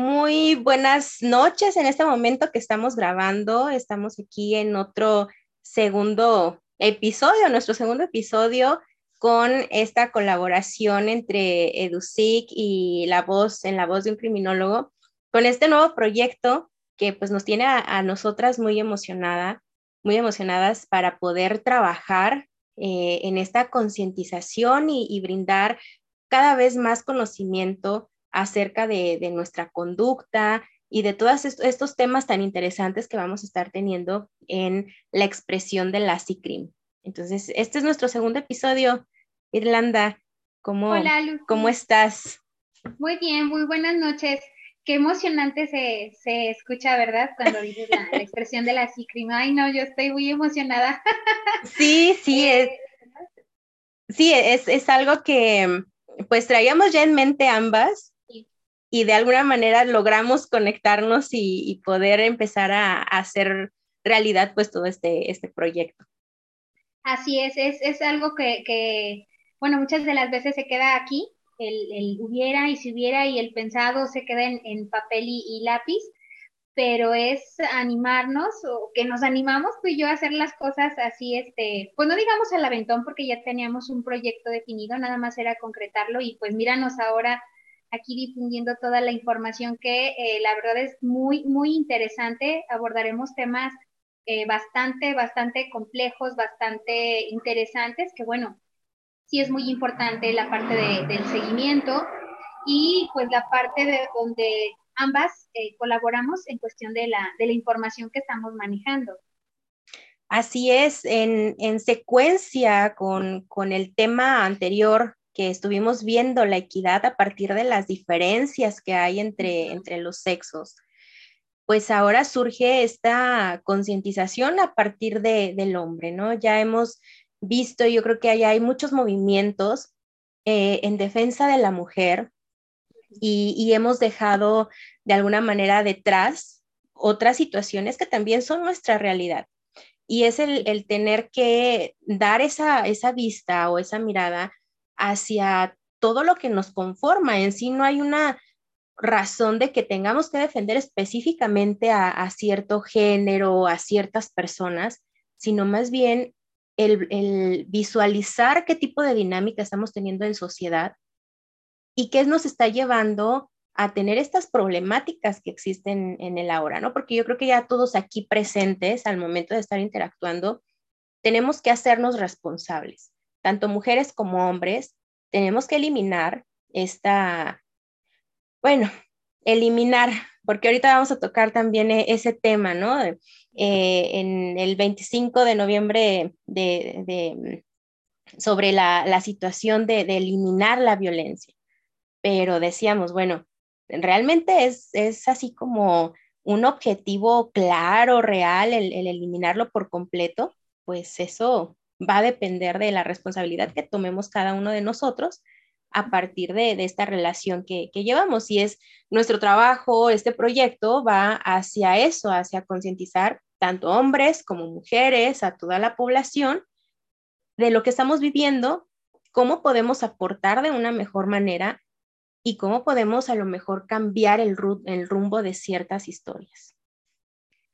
Muy buenas noches en este momento que estamos grabando. Estamos aquí en otro segundo episodio, nuestro segundo episodio con esta colaboración entre EduSIC y La Voz en La Voz de un Criminólogo, con este nuevo proyecto que pues nos tiene a, nosotras muy emocionada, muy emocionadas para poder trabajar eh, en esta concientización y, brindar cada vez más conocimiento acerca de, nuestra conducta y de todos estos temas tan interesantes que vamos a estar teniendo en la expresión de la CICRIM. Entonces, este es nuestro segundo episodio. Irlanda, ¿cómo, ¿cómo estás? Muy bien, muy buenas noches. Qué emocionante se, se escucha, ¿verdad? Cuando dices la, expresión de la CICRIM. Ay, no, yo estoy muy emocionada. Sí, sí, es, sí, es, es algo que pues traíamos ya en mente ambas y de alguna manera logramos conectarnos y, poder empezar a, hacer realidad pues todo este, este proyecto. Así es, es, algo que, bueno, muchas de las veces se queda aquí, el, hubiera y si hubiera y el pensado se queda en, papel y, lápiz, pero es animarnos o que nos animamos tú y yo a hacer las cosas así, este, pues no digamos al aventón porque ya teníamos un proyecto definido, nada más era concretarlo y pues míranos ahora aquí difundiendo toda la información que eh, la verdad es muy, muy interesante. Abordaremos temas eh, bastante, bastante complejos, bastante interesantes, que bueno, sí es muy importante la parte del seguimiento y pues la parte de donde ambas eh, colaboramos en cuestión de la, de la información que estamos manejando. Así es, en, en secuencia con, con, el tema anterior que estuvimos viendo la equidad a partir de las diferencias que hay entre, entre los sexos, pues ahora surge esta concientización a partir de, del hombre, ¿no? Ya hemos visto, yo creo que hay, hay muchos movimientos eh, en defensa de la mujer y, y, hemos dejado de alguna manera detrás otras situaciones que también son nuestra realidad. Y es el, el tener que dar esa, esa vista o esa mirada hacia todo lo que nos conforma. En sí no hay una razón de que tengamos que defender específicamente a, cierto género, a ciertas personas, sino más bien el, visualizar qué tipo de dinámica estamos teniendo en sociedad y qué nos está llevando a tener estas problemáticas que existen en el ahora, ¿no? Porque yo creo que ya todos aquí presentes al momento de estar interactuando, tenemos que hacernos responsables tanto mujeres como hombres, tenemos que eliminar esta, bueno, eliminar, porque ahorita vamos a tocar también e, ese tema, ¿no? Eh, en el 25 de noviembre de, sobre la, situación de, eliminar la violencia. Pero decíamos, bueno, realmente es, es así como un objetivo claro, real, el eliminarlo por completo, pues eso va a depender de la responsabilidad que tomemos cada uno de nosotros a partir de, esta relación que, llevamos. Y es nuestro trabajo, este proyecto va hacia eso, hacia concientizar tanto hombres como mujeres, a toda la población, de lo que estamos viviendo, cómo podemos aportar de una mejor manera y cómo podemos a lo mejor cambiar el, rumbo de ciertas historias.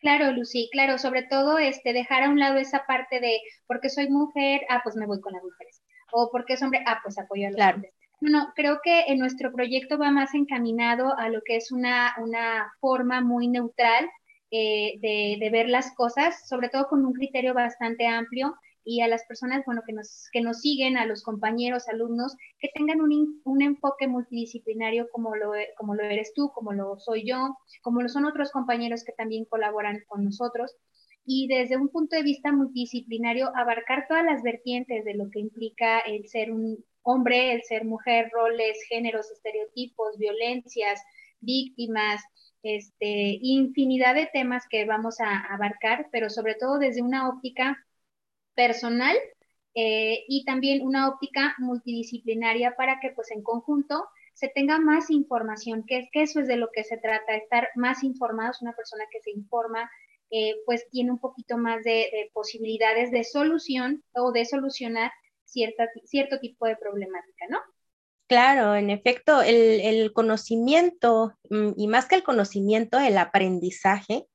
Claro, Lucy, claro, sobre todo este, dejar a un lado esa parte de porque soy mujer, ah, pues me voy con las mujeres. O porque es hombre, ah, pues apoyo a los hombres. No, creo que en nuestro proyecto va más encaminado a lo que es una, una forma muy neutral eh, de, de, ver las cosas, sobre todo con un criterio bastante amplio y a las personas bueno, que, nos, que nos siguen, a los compañeros, alumnos, que tengan un, un enfoque multidisciplinario como lo, como lo eres tú, como lo soy yo, como lo son otros compañeros que también colaboran con nosotros. Y desde un punto de vista multidisciplinario, abarcar todas las vertientes de lo que implica el ser un hombre, el ser mujer, roles, géneros, estereotipos, violencias, víctimas, este, infinidad de temas que vamos a abarcar, pero sobre todo desde una óptica personal eh, y también una óptica multidisciplinaria para que pues en conjunto se tenga más información, que, que eso es de lo que se trata, estar más informados, una persona que se informa, eh, pues tiene un poquito más de, posibilidades de solución o de solucionar cierta, cierto tipo de problemática, ¿no? Claro, en efecto, el, conocimiento, mm, y más que el conocimiento, el aprendizaje,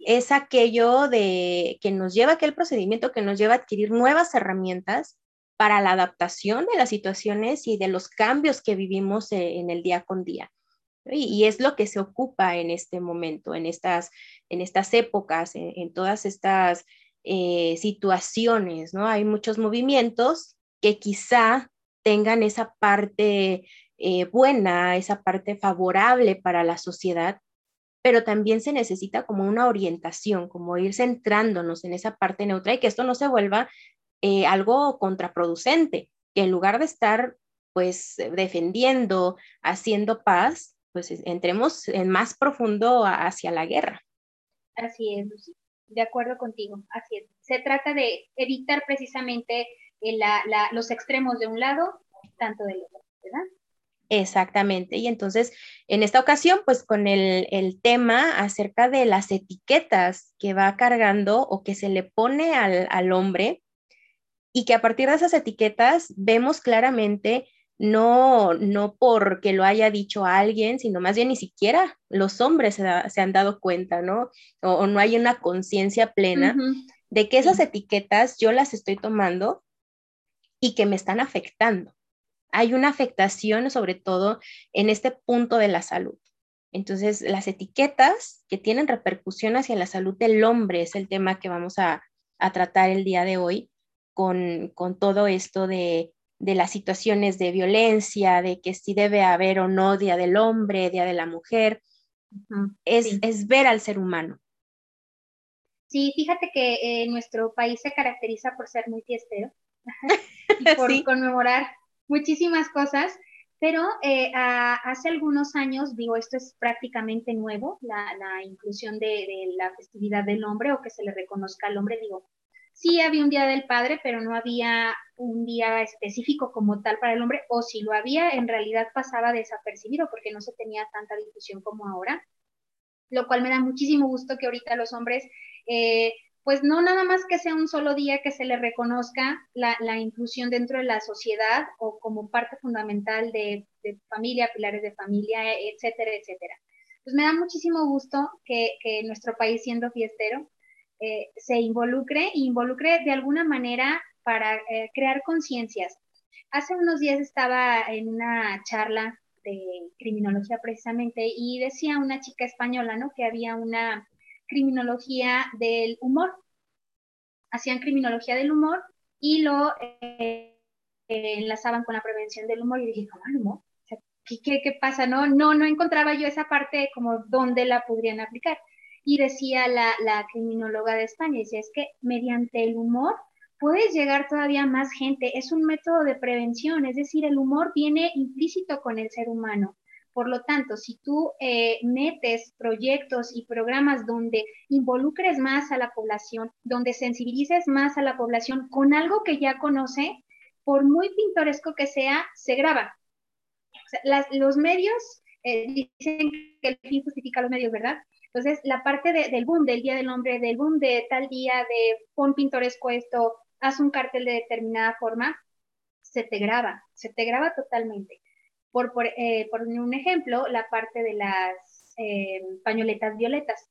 es aquello de que nos lleva, aquel procedimiento que nos lleva a adquirir nuevas herramientas para la adaptación de las situaciones y de los cambios que vivimos e, en el día con día. Y, es lo que se ocupa en este momento, en estas, en estas épocas, en, todas estas eh, situaciones, ¿no? Hay muchos movimientos que quizá tengan esa parte eh, buena, esa parte favorable para la sociedad, pero también se necesita como una orientación, como ir centrándonos en esa parte neutra y que esto no se vuelva eh, algo contraproducente, que en lugar de estar pues defendiendo, haciendo paz, pues entremos en más profundo hacia la guerra. Así es, Lucy. De acuerdo contigo, así es. Se trata de evitar precisamente eh, los extremos de un lado, tanto del otro, ¿verdad? Exactamente. Y entonces, en esta ocasión, pues con el, el, tema acerca de las etiquetas que va cargando o que se le pone al, al hombre y que a partir de esas etiquetas vemos claramente no, no porque lo haya dicho alguien, sino más bien ni siquiera los hombres se, han dado cuenta, ¿no? O, no hay una conciencia plena de que esas etiquetas yo las estoy tomando y que me están afectando. Hay una afectación sobre todo en este punto de la salud. Entonces, las etiquetas que tienen repercusión hacia la salud del hombre es el tema que vamos a, a tratar el día de hoy con, con todo esto de de las situaciones de violencia, de que si debe haber o no Día del Hombre, Día de la Mujer, es, ver al ser humano. Sí, fíjate que eh, nuestro país se caracteriza por ser muy fiestero y por conmemorar muchísimas cosas, pero eh, hace algunos años, digo, esto es prácticamente nuevo, la, inclusión de, la festividad del hombre o que se le reconozca al hombre, digo, sí había un Día del Padre, pero no había un día específico como tal para el hombre, o si lo había, en realidad pasaba desapercibido porque no se tenía tanta difusión como ahora, lo cual me da muchísimo gusto que ahorita los hombres, eh, pues no nada más que sea un solo día que se le reconozca la, inclusión dentro de la sociedad o como parte fundamental de, familia, pilares de familia, etcétera, etcétera. Pues me da muchísimo gusto que, que nuestro país siendo fiestero, eh, se involucre e involucre de alguna manera para eh, crear conciencias. Hace unos días estaba en una charla de criminología precisamente y decía una chica española, ¿no? Que había una criminología del humor. Hacían criminología del humor y lo eh, enlazaban con la prevención del humor y dije, ¿cómo el humor? ¿qué, qué, qué pasa? No, no, no encontraba yo esa parte como dónde la podrían aplicar. Y decía la, criminóloga de España, es que mediante el humor puedes llegar todavía más gente. Es un método de prevención, es decir, el humor viene implícito con el ser humano. Por lo tanto, si tú eh, metes proyectos y programas donde involucres más a la población, donde sensibilices más a la población con algo que ya conoce, por muy pintoresco que sea, se graba. los medios eh, dicen que el fin justifica los medios, ¿verdad? Entonces, la parte del boom del Día del Hombre, del boom de tal día, de pon pintoresco esto, haz un cartel de determinada forma, se te graba, se te graba totalmente. Por, por, eh, un ejemplo, la parte de las eh, pañoletas violetas.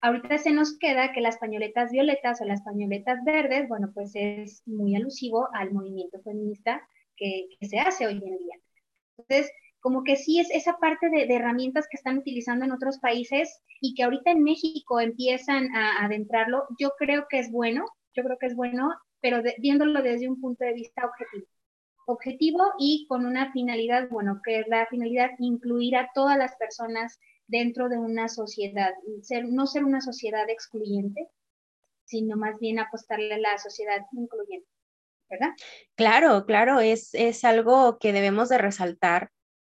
Ahorita se nos queda que las pañoletas violetas o las pañoletas verdes, bueno, pues es muy alusivo al movimiento feminista que se hace hoy en día. Entonces, como que sí es esa parte de, herramientas que están utilizando en otros países y que ahorita en México empiezan a, adentrarlo, yo creo que es bueno, yo creo que es bueno, pero viéndolo desde un punto de vista objetivo. Objetivo y con una finalidad, bueno, que es la finalidad incluir a todas las personas dentro de una sociedad, ser, no ser una sociedad excluyente, sino más bien apostarle a la sociedad incluyente. ¿verdad? Claro, claro, es, es algo que debemos de resaltar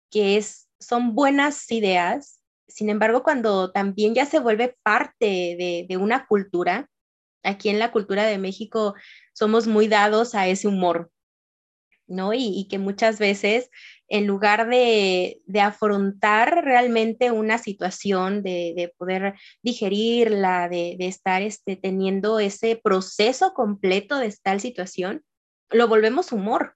que es, son buenas ideas, sin embargo, cuando también ya se vuelve parte de, una cultura, aquí en la cultura de México somos muy dados a ese humor, ¿no? Y, que muchas veces, en lugar de, afrontar realmente una situación, de, poder digerirla, de, estar este, teniendo ese proceso completo de tal situación, lo volvemos humor.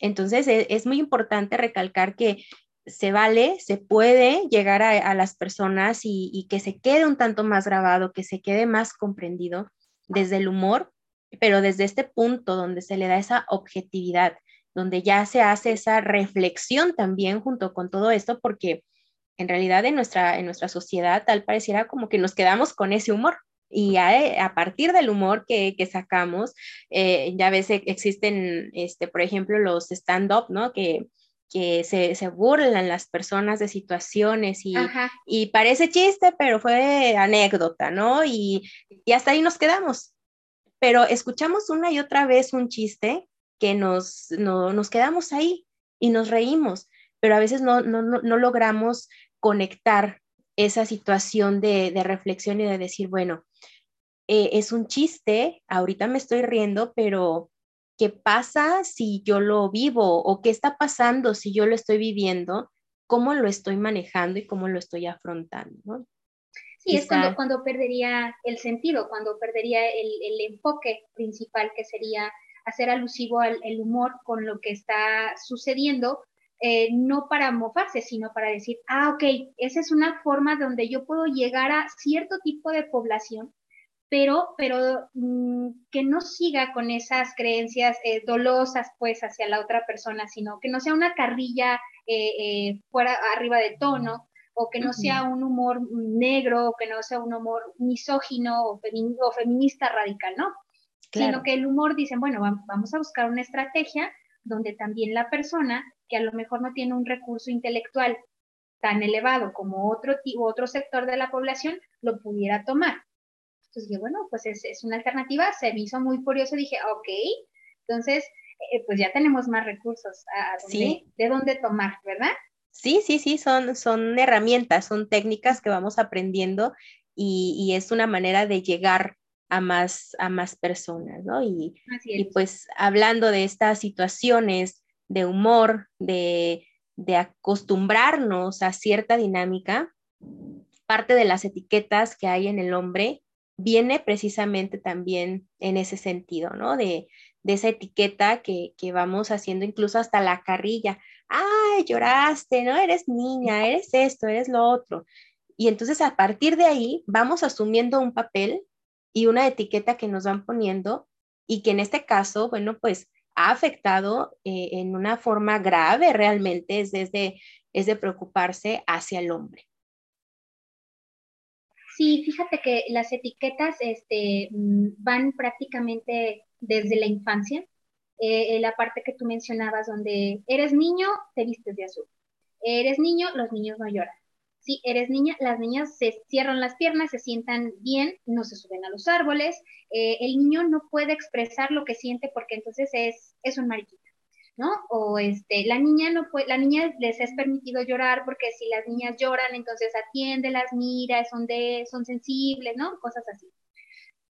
Entonces, e, es, muy importante recalcar que se vale, se puede llegar a, las personas y, que se quede un tanto más grabado, que se quede más comprendido desde el humor, pero desde este punto donde se le da esa objetividad, donde ya se hace esa reflexión también junto con todo esto, porque en realidad en nuestra, en nuestra sociedad tal pareciera como que nos quedamos con ese humor. Y a, partir del humor que, sacamos, eh, ya ves, existen, este, por ejemplo, los stand-up, ¿no? Que, que se, se, burlan las personas de situaciones y, y, parece chiste, pero fue anécdota, ¿no? Y, y, hasta ahí nos quedamos. Pero escuchamos una y otra vez un chiste que nos, no, nos quedamos ahí y nos reímos, pero a veces no, no, no logramos conectar esa situación de, de, reflexión y de decir, bueno, eh, es un chiste, ahorita me estoy riendo, pero ¿qué pasa si yo lo vivo o qué está pasando si yo lo estoy viviendo? ¿Cómo lo estoy manejando y cómo lo estoy afrontando? Sí, es cuando, cuando perdería el sentido, cuando perdería el, el enfoque principal que sería hacer alusivo al el humor con lo que está sucediendo, eh, no para mofarse, sino para decir, ah, ok, esa es una forma donde yo puedo llegar a cierto tipo de población pero, pero mm, que no siga con esas creencias eh, dolosas pues hacia la otra persona, sino que no sea una carrilla eh, fuera arriba de tono, o que no sea un humor negro, o que no sea un humor misógino o, feminista radical, ¿no? Sino que el humor dicen, bueno, vamos a buscar una estrategia donde también la persona que a lo mejor no tiene un recurso intelectual tan elevado como otro, otro sector de la población lo pudiera tomar. Entonces dije, bueno, pues es, una alternativa, se me hizo muy curioso, dije, ok, entonces, eh, pues ya tenemos más recursos de dónde tomar, ¿verdad? Sí, sí, sí, son, son herramientas, son técnicas que vamos aprendiendo y, es una manera de llegar a más, a más personas, ¿no? Y, y pues hablando de estas situaciones de humor, de, de acostumbrarnos a cierta dinámica, parte de las etiquetas que hay en el hombre viene precisamente también en ese sentido, ¿no? De, esa etiqueta que, vamos haciendo incluso hasta la carrilla. Ay, lloraste, ¿no? Eres niña, eres esto, eres lo otro. Y entonces a partir de ahí vamos asumiendo un papel y una etiqueta que nos van poniendo y que en este caso, bueno, pues ha afectado eh, en una forma grave realmente, es, desde, es de preocuparse hacia el hombre. Sí, fíjate que las etiquetas este, mm, van prácticamente desde la infancia. Eh, la parte que tú mencionabas, donde eres niño, te vistes de azul. Eres niño, los niños no lloran. Si eres niña, las niñas se cierran las piernas, se sientan bien, no se suben a los árboles. Eh, el niño no puede expresar lo que siente porque entonces es, es un mariquita. ¿no? O este, la niña no puede, la niña les es permitido llorar porque si las niñas lloran, entonces atiéndelas, mira, son de, son sensibles, ¿no? Cosas así.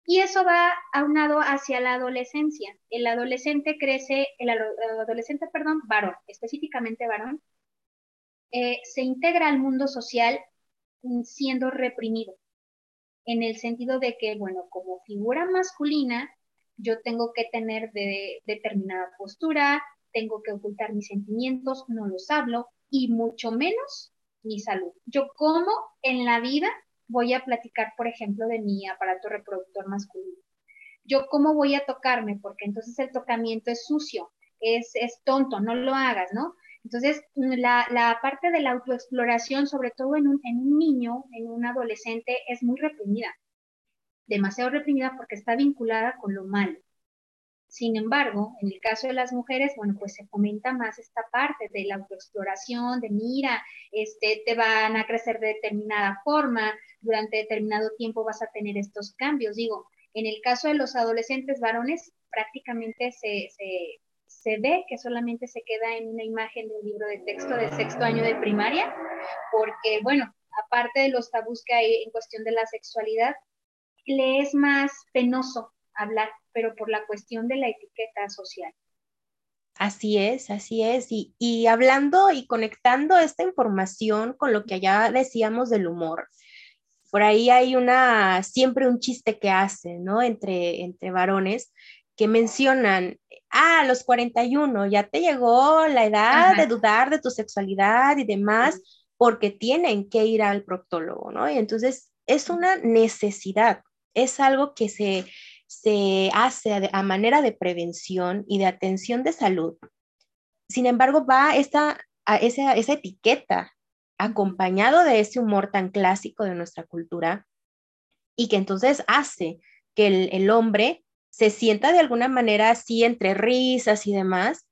Y eso va aunado hacia la adolescencia. El adolescente crece, el adolescente, perdón, varón, específicamente varón, eh, se integra al mundo social siendo reprimido, en el sentido de que, bueno, como figura masculina, yo tengo que tener de, determinada postura, tengo que ocultar mis sentimientos, no los hablo y mucho menos mi salud. Yo como en la vida voy a platicar, por ejemplo, de mi aparato reproductor masculino. Yo cómo voy a tocarme, porque entonces el tocamiento es sucio, es, es tonto, no lo hagas, ¿no? Entonces, la, la parte de la autoexploración, sobre todo en un, en un niño, en un adolescente, es muy reprimida, demasiado reprimida porque está vinculada con lo malo. Sin embargo, en el caso de las mujeres, bueno, pues se fomenta más esta parte de la autoexploración, de mira, este, te van a crecer de determinada forma, durante determinado tiempo vas a tener estos cambios. Digo, en el caso de los adolescentes varones, prácticamente se, se, ve que solamente se queda en una imagen de un libro de texto del sexto año de primaria, porque, bueno, aparte de los tabús que hay en cuestión de la sexualidad, le es más penoso hablar pero por la cuestión de la etiqueta social. Así es, así es. Y, hablando y conectando esta información con lo que ya decíamos del humor, por ahí hay una, siempre un chiste que hacen, ¿no? Entre, entre varones que mencionan, ah, a los 41 ya te llegó la edad de dudar de tu sexualidad y demás, porque tienen que ir al proctólogo, ¿no? Y entonces es una necesidad, es algo que se, se hace a, manera de prevención y de atención de salud. Sin embargo, va esta, a esa, esa etiqueta acompañado de ese humor tan clásico de nuestra cultura y que entonces hace que el, el hombre se sienta de alguna manera así entre risas y demás,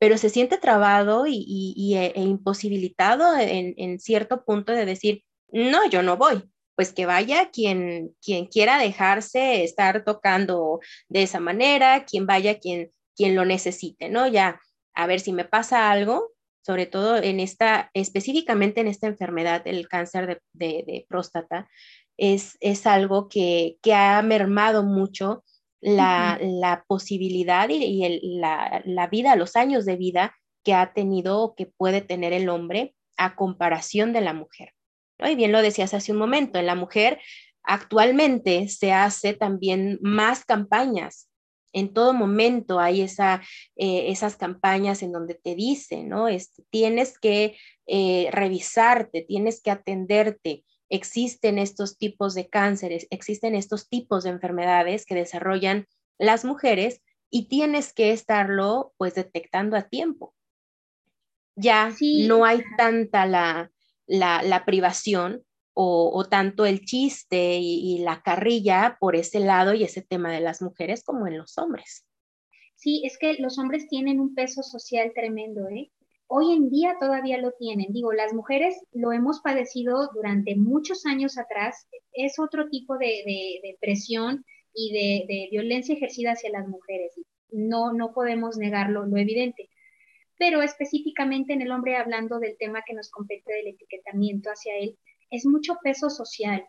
pero se siente trabado y, e, e, imposibilitado en, cierto punto de decir, no, yo no voy, pues que vaya quien, quien quiera dejarse estar tocando de esa manera, quien vaya quien, quien lo necesite, ¿no? Ya, a ver si me pasa algo, sobre todo en esta, específicamente en esta enfermedad, el cáncer de, próstata, es, es algo que, que ha mermado mucho la, posibilidad y, la, vida, los años de vida que ha tenido o que puede tener el hombre a comparación de la mujer. Y bien lo decías hace un momento, en la mujer actualmente se hace también más campañas. En todo momento hay esa, eh, esas campañas en donde te dicen, ¿no? Este, tienes que eh, revisarte, tienes que atenderte, existen estos tipos de cánceres, existen estos tipos de enfermedades que desarrollan las mujeres y tienes que estarlo pues detectando a tiempo. Ya no hay tanta la, la, privación o, tanto el chiste y, y, la carrilla por ese lado y ese tema de las mujeres como en los hombres. Sí, es que los hombres tienen un peso social tremendo, ¿eh? Hoy en día todavía lo tienen. Digo, las mujeres lo hemos padecido durante muchos años atrás. Es otro tipo de, presión y de, violencia ejercida hacia las mujeres. No, no podemos negarlo, lo evidente. Pero específicamente en el hombre, hablando del tema que nos compete del etiquetamiento hacia él, es mucho peso social,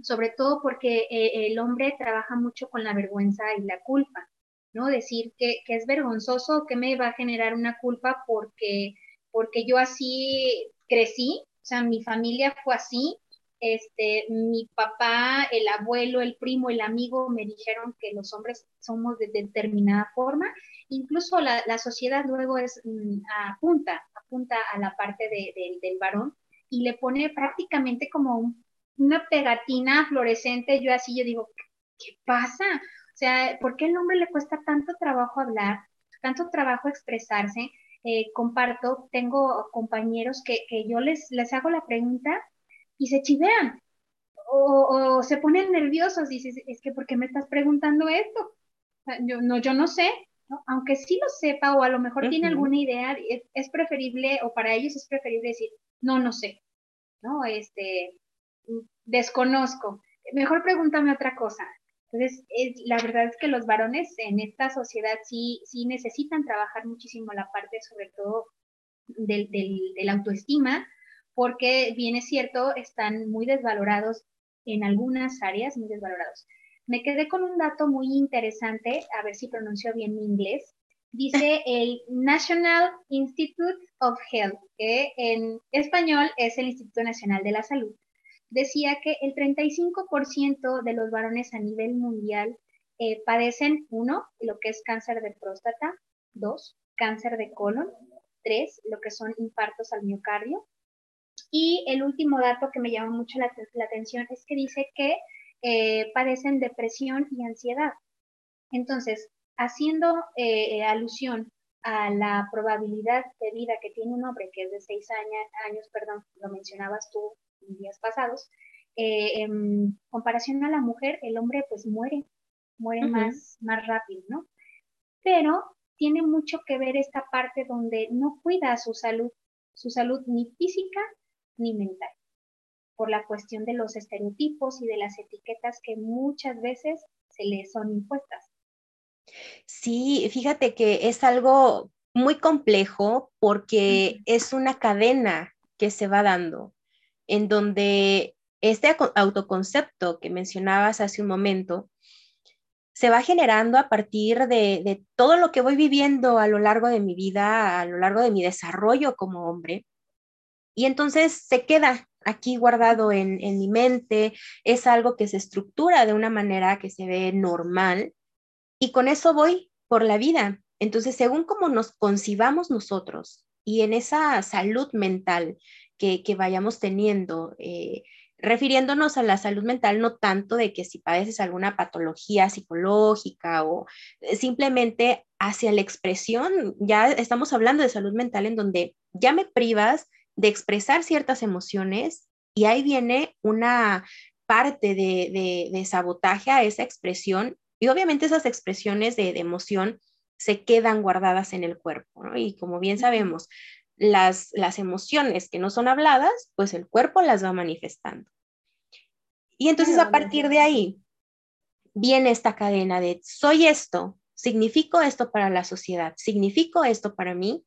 sobre todo porque eh, el hombre trabaja mucho con la vergüenza y la culpa. ¿No? Decir que, es vergonzoso, que me va a generar una culpa porque, porque yo así crecí, o sea, mi familia fue así, este, mi papá, el abuelo, el primo, el amigo me dijeron que los hombres somos de determinada forma, incluso la, sociedad luego es, mm, apunta, apunta a la parte del varón y le pone prácticamente como una pegatina fluorescente, yo así, yo digo, ¿qué pasa? O sea, ¿por qué al hombre le cuesta tanto trabajo hablar, tanto trabajo expresarse? Eh, comparto, tengo compañeros que, yo les, les hago la pregunta y se chivean o, se ponen nerviosos y dices, es que ¿por qué me estás preguntando esto? yo, no, yo no sé, aunque sí lo sepa o a lo mejor tiene alguna idea, es, preferible o para ellos es preferible decir, no, no sé, ¿no? Este, desconozco. Mejor pregúntame otra cosa. Entonces, la verdad es que los varones en esta sociedad sí, sí necesitan trabajar muchísimo la parte, sobre todo, del, del, autoestima, porque bien es cierto, están muy desvalorados en algunas áreas, muy desvalorados. Me quedé con un dato muy interesante, a ver si pronuncio bien mi inglés. Dice el National Institute of Health, que en español es el Instituto Nacional de la Salud decía que el 35% de los varones a nivel mundial eh, padecen, uno, lo que es cáncer de próstata, dos, cáncer de colon, tres, lo que son infartos al miocardio. Y el último dato que me llama mucho la, atención es que dice que eh, padecen depresión y ansiedad. Entonces, haciendo eh, alusión a la probabilidad de vida que tiene un hombre, que es de seis años, años perdón, lo mencionabas tú días pasados, eh, en comparación a la mujer, el hombre pues muere, muere más, más rápido, ¿no? Pero tiene mucho que ver esta parte donde no cuida su salud, su salud ni física ni mental, por la cuestión de los estereotipos y de las etiquetas que muchas veces se le son impuestas. Sí, fíjate que es algo muy complejo porque es una cadena que se va dando en donde este autoconcepto que mencionabas hace un momento se va generando a partir de, todo lo que voy viviendo a lo largo de mi vida, a lo largo de mi desarrollo como hombre. Y entonces se queda aquí guardado en, en mi mente, es algo que se estructura de una manera que se ve normal y con eso voy por la vida. Entonces, según cómo nos concibamos nosotros y en esa salud mental que, vayamos teniendo, eh, refiriéndonos a la salud mental no tanto de que si padeces alguna patología psicológica o eh, simplemente hacia la expresión, ya estamos hablando de salud mental en donde ya me privas de expresar ciertas emociones y ahí viene una parte de, sabotaje a esa expresión y obviamente esas expresiones de, emoción se quedan guardadas en el cuerpo, ¿no? Y como bien sabemos, las, las emociones que no son habladas, pues el cuerpo las va manifestando. Y entonces a partir de ahí viene esta cadena de soy esto, significo esto para la sociedad, significo esto para mí,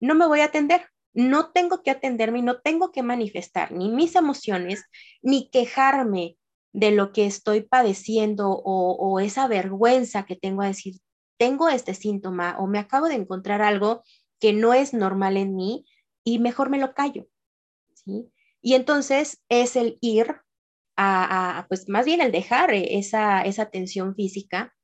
no me voy a atender, no tengo que atenderme, no tengo que manifestar ni mis emociones, ni quejarme de lo que estoy padeciendo o, o esa vergüenza que tengo a decir, tengo este síntoma o me acabo de encontrar algo que no es normal en mí y mejor me lo callo. ¿sí? Y entonces es el ir a, pues más bien el dejar esa, esa tensión física.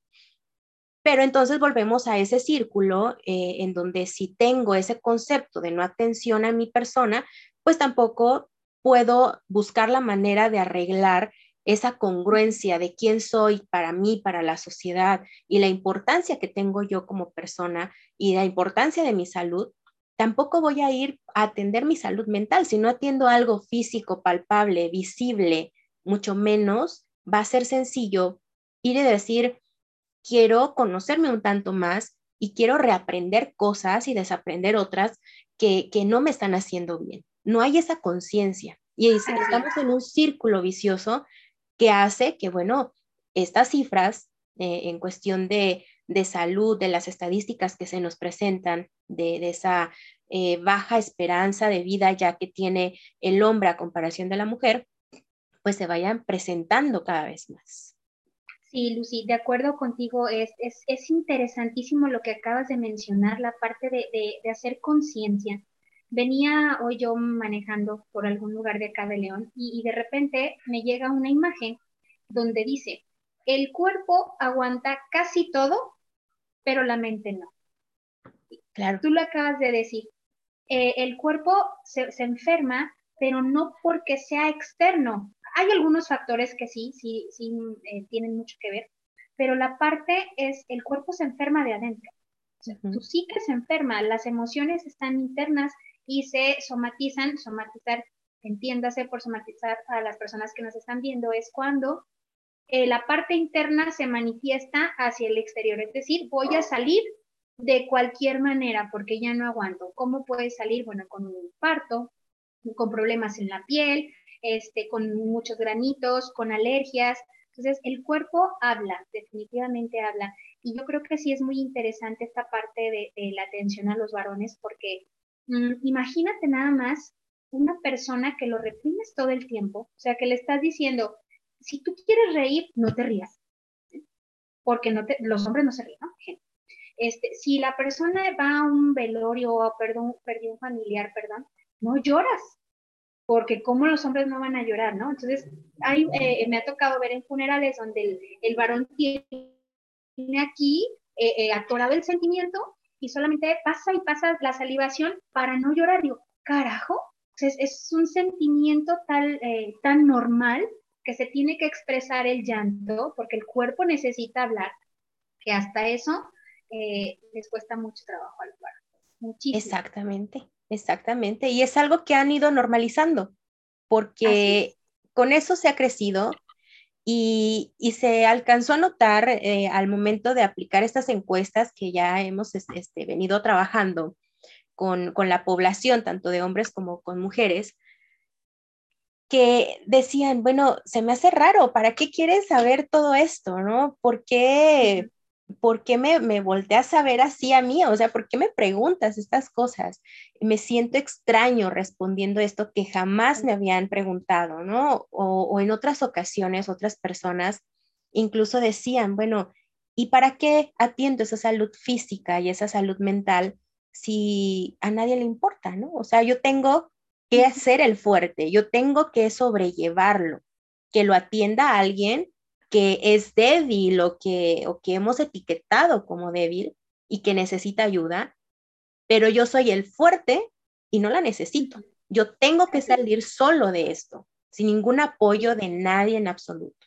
Pero entonces volvemos a ese círculo eh, en donde si tengo ese concepto de no atención a mi persona, pues tampoco puedo buscar la manera de arreglar esa congruencia de quién soy para mí, para la sociedad y la importancia que tengo yo como persona y la importancia de mi salud, tampoco voy a ir a atender mi salud mental. Si no atiendo algo físico, palpable, visible, mucho menos va a ser sencillo ir y decir, quiero conocerme un tanto más y quiero reaprender cosas y desaprender otras que, no me están haciendo bien. No hay esa conciencia y estamos en un círculo vicioso que hace que, bueno, estas cifras eh, en cuestión de, salud, de las estadísticas que se nos presentan, de, esa eh, baja esperanza de vida ya que tiene el hombre a comparación de la mujer, pues se vayan presentando cada vez más. Sí, Lucy, de acuerdo contigo, es, es, interesantísimo lo que acabas de mencionar, la parte de, de, hacer conciencia. Venía hoy yo manejando por algún lugar de acá de León y, y de repente me llega una imagen donde dice, el cuerpo aguanta casi todo, pero la mente no. Claro. Tú lo acabas de decir. Eh, el cuerpo se, se, enferma, pero no porque sea externo. Hay algunos factores que sí, sí, sí eh, tienen mucho que ver, pero la parte es el cuerpo se enferma de adentro. Tu psique se enferma, las emociones están internas y se somatizan, somatizar, entiéndase por somatizar a las personas que nos están viendo, es cuando eh, la parte interna se manifiesta hacia el exterior, es decir, voy a salir de cualquier manera porque ya no aguanto. ¿Cómo puede salir? Bueno, con un infarto, con problemas en la piel, este, con muchos granitos, con alergias. Entonces, el cuerpo habla, definitivamente habla. Y yo creo que sí es muy interesante esta parte de, la atención a los varones, porque imagínate nada más una persona que lo reprimes todo el tiempo, o sea, que le estás diciendo, si tú quieres reír, no te rías, porque no te, los hombres no se ríen. Este, si la persona va a un velorio o perdón, perdió un familiar, perdón, no lloras, porque cómo los hombres no van a llorar, ¿no? Entonces, hay, eh, me ha tocado ver en funerales donde el, varón tiene aquí eh, eh, atorado el sentimiento y solamente pasa y pasa la salivación para no llorar. Digo, carajo, es, es un sentimiento tal, eh, tan normal que se tiene que expresar el llanto porque el cuerpo necesita hablar, que hasta eso les cuesta mucho trabajo al cuerpo. Muchísimo. Exactamente. Exactamente, y es algo que han ido normalizando, porque con eso se ha crecido y, se alcanzó a notar eh, al momento de aplicar estas encuestas que ya hemos este, venido trabajando con, con, la población, tanto de hombres como con mujeres, que decían, bueno, se me hace raro, ¿para qué quieres saber todo esto? ¿No? ¿Por qué, ¿por qué me, me volteas a ver así a mí? O sea, ¿por qué me preguntas estas cosas? Me siento extraño respondiendo esto que jamás me habían preguntado, ¿no? O, en otras ocasiones, otras personas incluso decían, bueno, ¿y para qué atiendo esa salud física y esa salud mental si a nadie le importa, ¿no? O sea, yo tengo que hacer el fuerte, yo tengo que sobrellevarlo, que lo atienda a alguien que es débil o que, o que hemos etiquetado como débil y que necesita ayuda, pero yo soy el fuerte y no la necesito. Yo tengo que salir solo de esto, sin ningún apoyo de nadie en absoluto.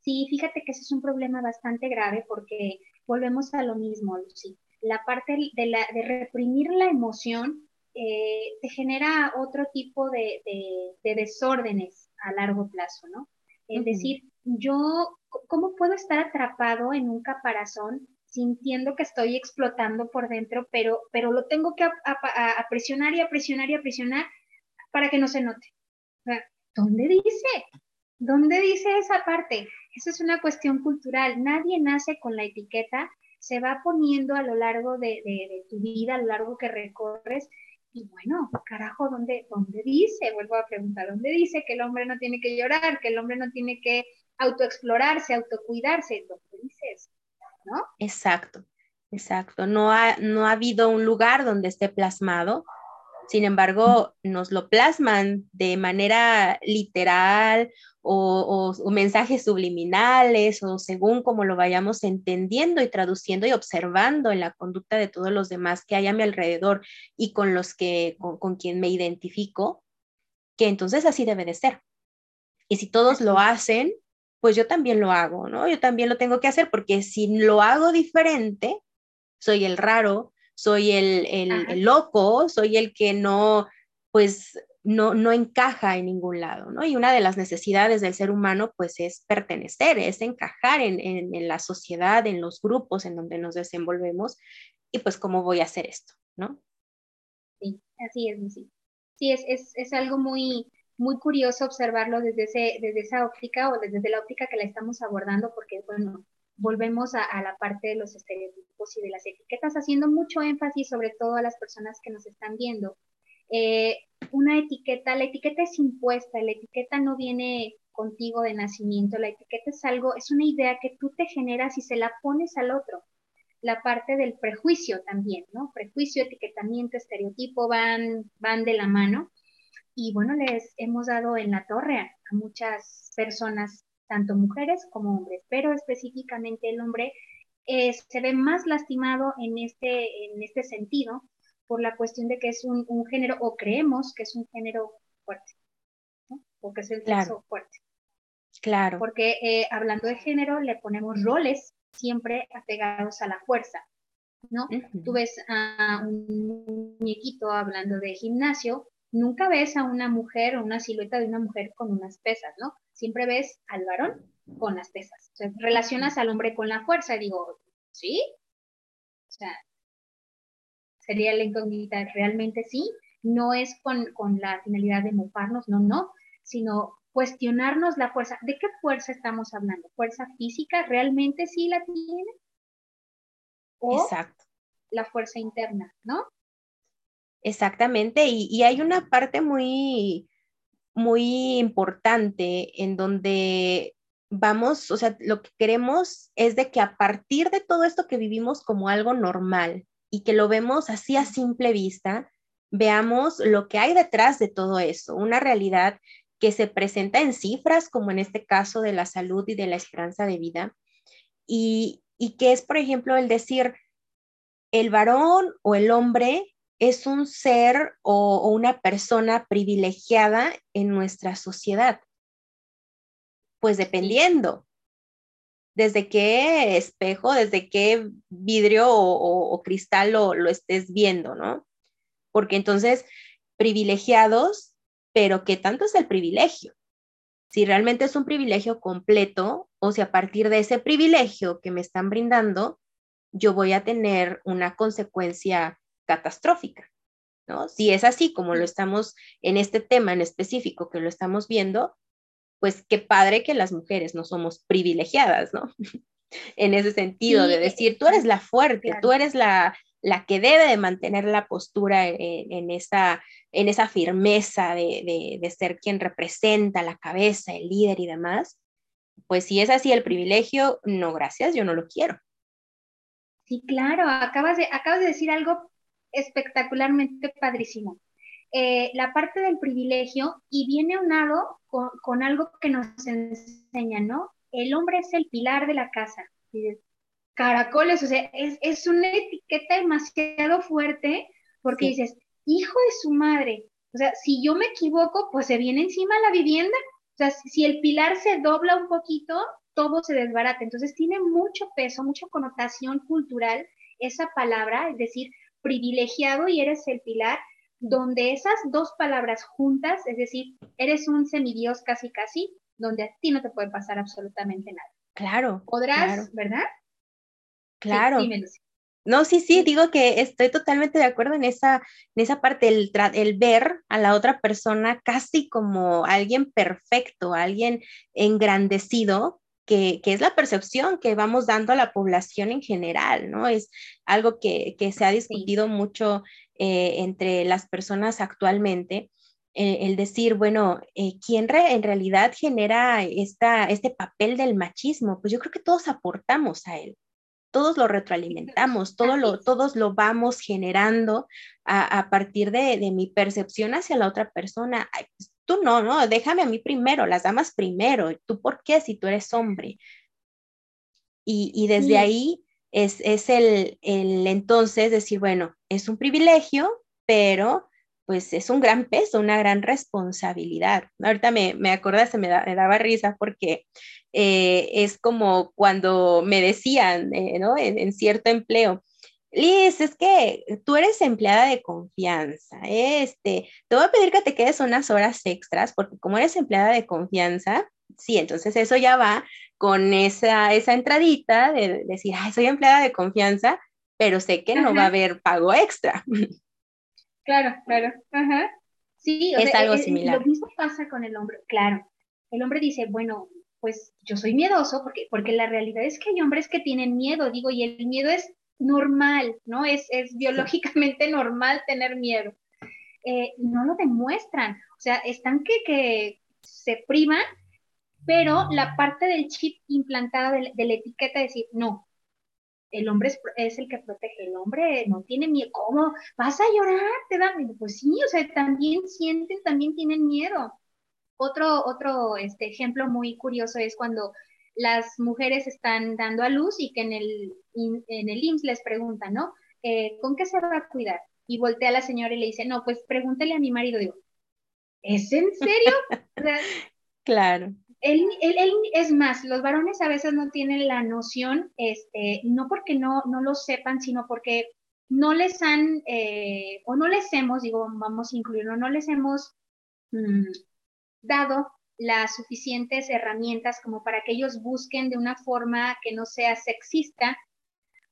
Sí, fíjate que ese es un problema bastante grave porque volvemos a lo mismo, Lucy. La parte de, la, de reprimir la emoción eh, te genera otro tipo de, desórdenes a largo plazo, ¿no? Es decir, yo, ¿cómo puedo estar atrapado en un caparazón sintiendo que estoy explotando por dentro, pero, pero lo tengo que a, presionar y a presionar y a presionar para que no se note? ¿Dónde dice? ¿Dónde dice esa parte? Esa es una cuestión cultural. Nadie nace con la etiqueta, se va poniendo a lo largo de, de tu vida, a lo largo que recorres, y bueno, carajo, ¿dónde, ¿dónde dice? Vuelvo a preguntar, ¿dónde dice que el hombre no tiene que llorar, que el hombre no tiene que autoexplorarse, autocuidarse? ¿Dónde dice eso? ¿No? Exacto, exacto. No ha, no ha habido un lugar donde esté plasmado. Sin embargo, nos lo plasman de manera literal o, mensajes subliminales o según como lo vayamos entendiendo y traduciendo y observando en la conducta de todos los demás que hay a mi alrededor y con los que, con, quien me identifico, que entonces así debe de ser. Y si todos lo hacen, pues yo también lo hago, ¿no? Yo también lo tengo que hacer porque si lo hago diferente, soy el raro, soy el, el loco, soy el que no, pues no, no encaja en ningún lado, ¿no? Y una de las necesidades del ser humano, pues, es pertenecer, es encajar en, en, la sociedad, en los grupos en donde nos desenvolvemos, y pues, ¿cómo voy a hacer esto, no? Sí, así es, sí. Sí, es, es, es algo muy, muy curioso observarlo desde, ese, desde esa óptica o desde la óptica que la estamos abordando, porque, bueno, volvemos a, a, la parte de los estereotipos y de las etiquetas, haciendo mucho énfasis sobre todo a las personas que nos están viendo, eh, una etiqueta, la etiqueta es impuesta, la etiqueta no viene contigo de nacimiento, la etiqueta es algo, es una idea que tú te generas y se la pones al otro. La parte del prejuicio también, ¿no? Prejuicio, etiquetamiento, estereotipo van, van de la mano. Y bueno, les hemos dado en la torre a, muchas personas, tanto mujeres como hombres, pero específicamente el hombre eh, se ve más lastimado en este, en este sentido por la cuestión de que es un, género, o creemos que es un género fuerte, ¿no? Porque es el sexo fuerte. Claro. Porque eh, hablando de género, le ponemos roles siempre apegados a la fuerza, ¿no? Tú ves a un muñequito hablando de gimnasio, nunca ves a una mujer o una silueta de una mujer con unas pesas, ¿no? Siempre ves al varón con las pesas. O sea, relacionas al hombre con la fuerza, digo, ¿sí? O sea, sería la incógnita, realmente sí, no es con, la finalidad de mofarnos, no, no, sino cuestionarnos la fuerza. ¿De qué fuerza estamos hablando? ¿Fuerza física realmente sí la tiene? O Exacto. la fuerza interna, ¿no? Exactamente, y, y, hay una parte muy, muy importante en donde vamos, o sea, lo que queremos es de que a partir de todo esto que vivimos como algo normal, y que lo vemos así a simple vista, veamos lo que hay detrás de todo eso, una realidad que se presenta en cifras, como en este caso de la salud y de la esperanza de vida, y, que es, por ejemplo, el decir, el varón o el hombre es un ser o, o una persona privilegiada en nuestra sociedad. Pues dependiendo, desde qué espejo, desde qué vidrio o, cristal lo, lo, estés viendo, ¿no? Porque entonces, privilegiados, pero ¿qué tanto es el privilegio? Si realmente es un privilegio completo o si a partir de ese privilegio que me están brindando, yo voy a tener una consecuencia catastrófica, ¿no? Si es así como lo estamos en este tema en específico que lo estamos viendo, pues qué padre que las mujeres no somos privilegiadas, ¿no? en ese sentido, de decir, tú eres la fuerte, tú eres la, la que debe de mantener la postura en, esa, en esa firmeza de, de, ser quien representa la cabeza, el líder y demás, pues si es así el privilegio, no, gracias, yo no lo quiero. Sí, claro, acabas de, acabas de decir algo espectacularmente padrísimo. Eh, la parte del privilegio y viene unado con, con, algo que nos enseña, ¿no? El hombre es el pilar de la casa. caracoles, o sea, es, una etiqueta demasiado fuerte porque dices, hijo de su madre, o sea, si yo me equivoco, pues se viene encima la vivienda, o sea, si el pilar se dobla un poquito, todo se desbarata, entonces tiene mucho peso, mucha connotación cultural esa palabra, es decir, privilegiado y eres el pilar, donde esas dos palabras juntas, es decir, eres un semidios casi casi, donde a ti no te puede pasar absolutamente nada. Claro. Podrás, ¿verdad? Claro. no, sí, sí, digo que estoy totalmente de acuerdo en esa, en esa parte, el, el ver a la otra persona casi como alguien perfecto, alguien engrandecido, que, que, es la percepción que vamos dando a la población en general, ¿no? Es algo que, que se ha discutido mucho eh, entre las personas actualmente. Eh, el decir, bueno, eh, ¿quién en realidad genera esta, este papel del machismo? Pues yo creo que todos aportamos a él todos lo retroalimentamos, todo lo, todos lo vamos generando a, a partir de, de, mi percepción hacia la otra persona. Pues, tú no, no, déjame a mí primero, las damas primero. ¿Tú por qué si tú eres hombre? Y, y desde ahí es, es el, el entonces decir, bueno, es un privilegio, pero pues es un gran peso, una gran responsabilidad. Ahorita me, me acordaste, me, me daba risa porque eh, es como cuando me decían, eh, ¿no? En, en, cierto empleo, Liz, es que tú eres empleada de confianza, este, te voy a pedir que te quedes unas horas extras porque como eres empleada de confianza, sí, entonces eso ya va con esa, esa entradita de decir, ay, soy empleada de confianza, pero sé que no va a haber pago extra. Claro, claro. Ajá. Sí, es algo similar. Lo mismo pasa con el hombre, claro. El hombre dice, bueno, pues yo soy miedoso porque, porque la realidad es que hay hombres que tienen miedo, digo, y el miedo es normal, ¿no? Es, es biológicamente normal tener miedo. Eh, no lo demuestran, o sea, están que, que se privan, pero la parte del chip implantada de, de la etiqueta es decir, no, el hombre es, el que protege, el hombre no tiene miedo, ¿cómo? ¿Vas a llorar? ¿Te da miedo? Pues sí, o sea, también sienten, también tienen miedo. Otro, otro este, ejemplo muy curioso es cuando las mujeres están dando a luz y que en el, en el IMSS les preguntan, ¿no? Eh, ¿Con qué se va a cuidar? Y voltea a la señora y le dice, no, pues pregúntele a mi marido. Digo, ¿es en serio? claro. Él, él, es más, los varones a veces no tienen la noción, este, no porque no, no lo sepan, sino porque no les han, eh, o no les hemos, digo, vamos a incluirlo, no les hemos mm, dado las suficientes herramientas como para que ellos busquen de una forma que no sea sexista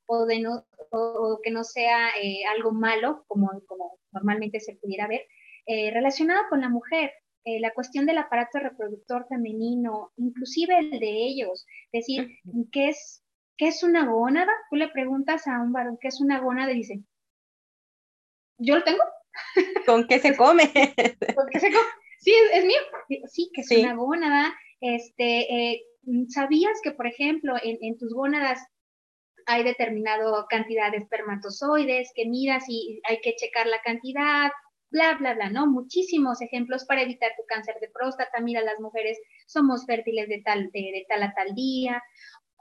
o, de no, o, que no sea eh, algo malo, como, como normalmente se pudiera ver, eh, relacionado con la mujer. Eh, la cuestión del aparato reproductor femenino, inclusive el de ellos, es decir, ¿qué es, ¿qué es una gónada? Tú le preguntas a un varón qué es una gónada y dice, ¿yo lo tengo? ¿Con qué se come? ¿Con qué se come? Sí, es, mío. Sí, que es una gónada. Este, eh, ¿Sabías que, por ejemplo, en, tus gónadas hay determinada cantidad de espermatozoides, que miras y hay que checar la cantidad, bla, bla, bla, ¿no? Muchísimos ejemplos para evitar tu cáncer de próstata. Mira, las mujeres somos fértiles de tal, de, tal a tal día.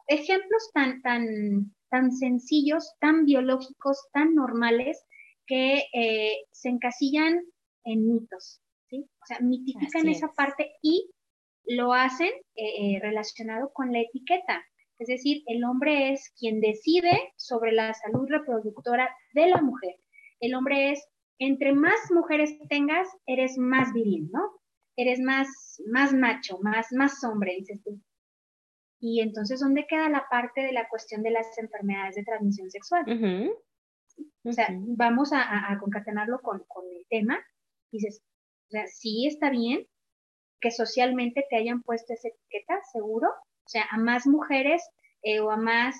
Ejemplos tan, tan, tan sencillos, tan biológicos, tan normales, que eh, se encasillan en mitos, o sea, mitifican esa parte y lo hacen eh, eh, relacionado con la etiqueta. Es decir, el hombre es quien decide sobre la salud reproductora de la mujer. El hombre es, entre más mujeres tengas, eres más viril, ¿no? Eres más, más macho, más, más hombre, dices tú. Y entonces, ¿dónde queda la parte de la cuestión de las enfermedades de transmisión sexual? O sea, vamos a, concatenarlo con, con, el tema. Dices, o sea, sí está bien que socialmente te hayan puesto esa etiqueta, seguro. O sea, a más mujeres eh, o a más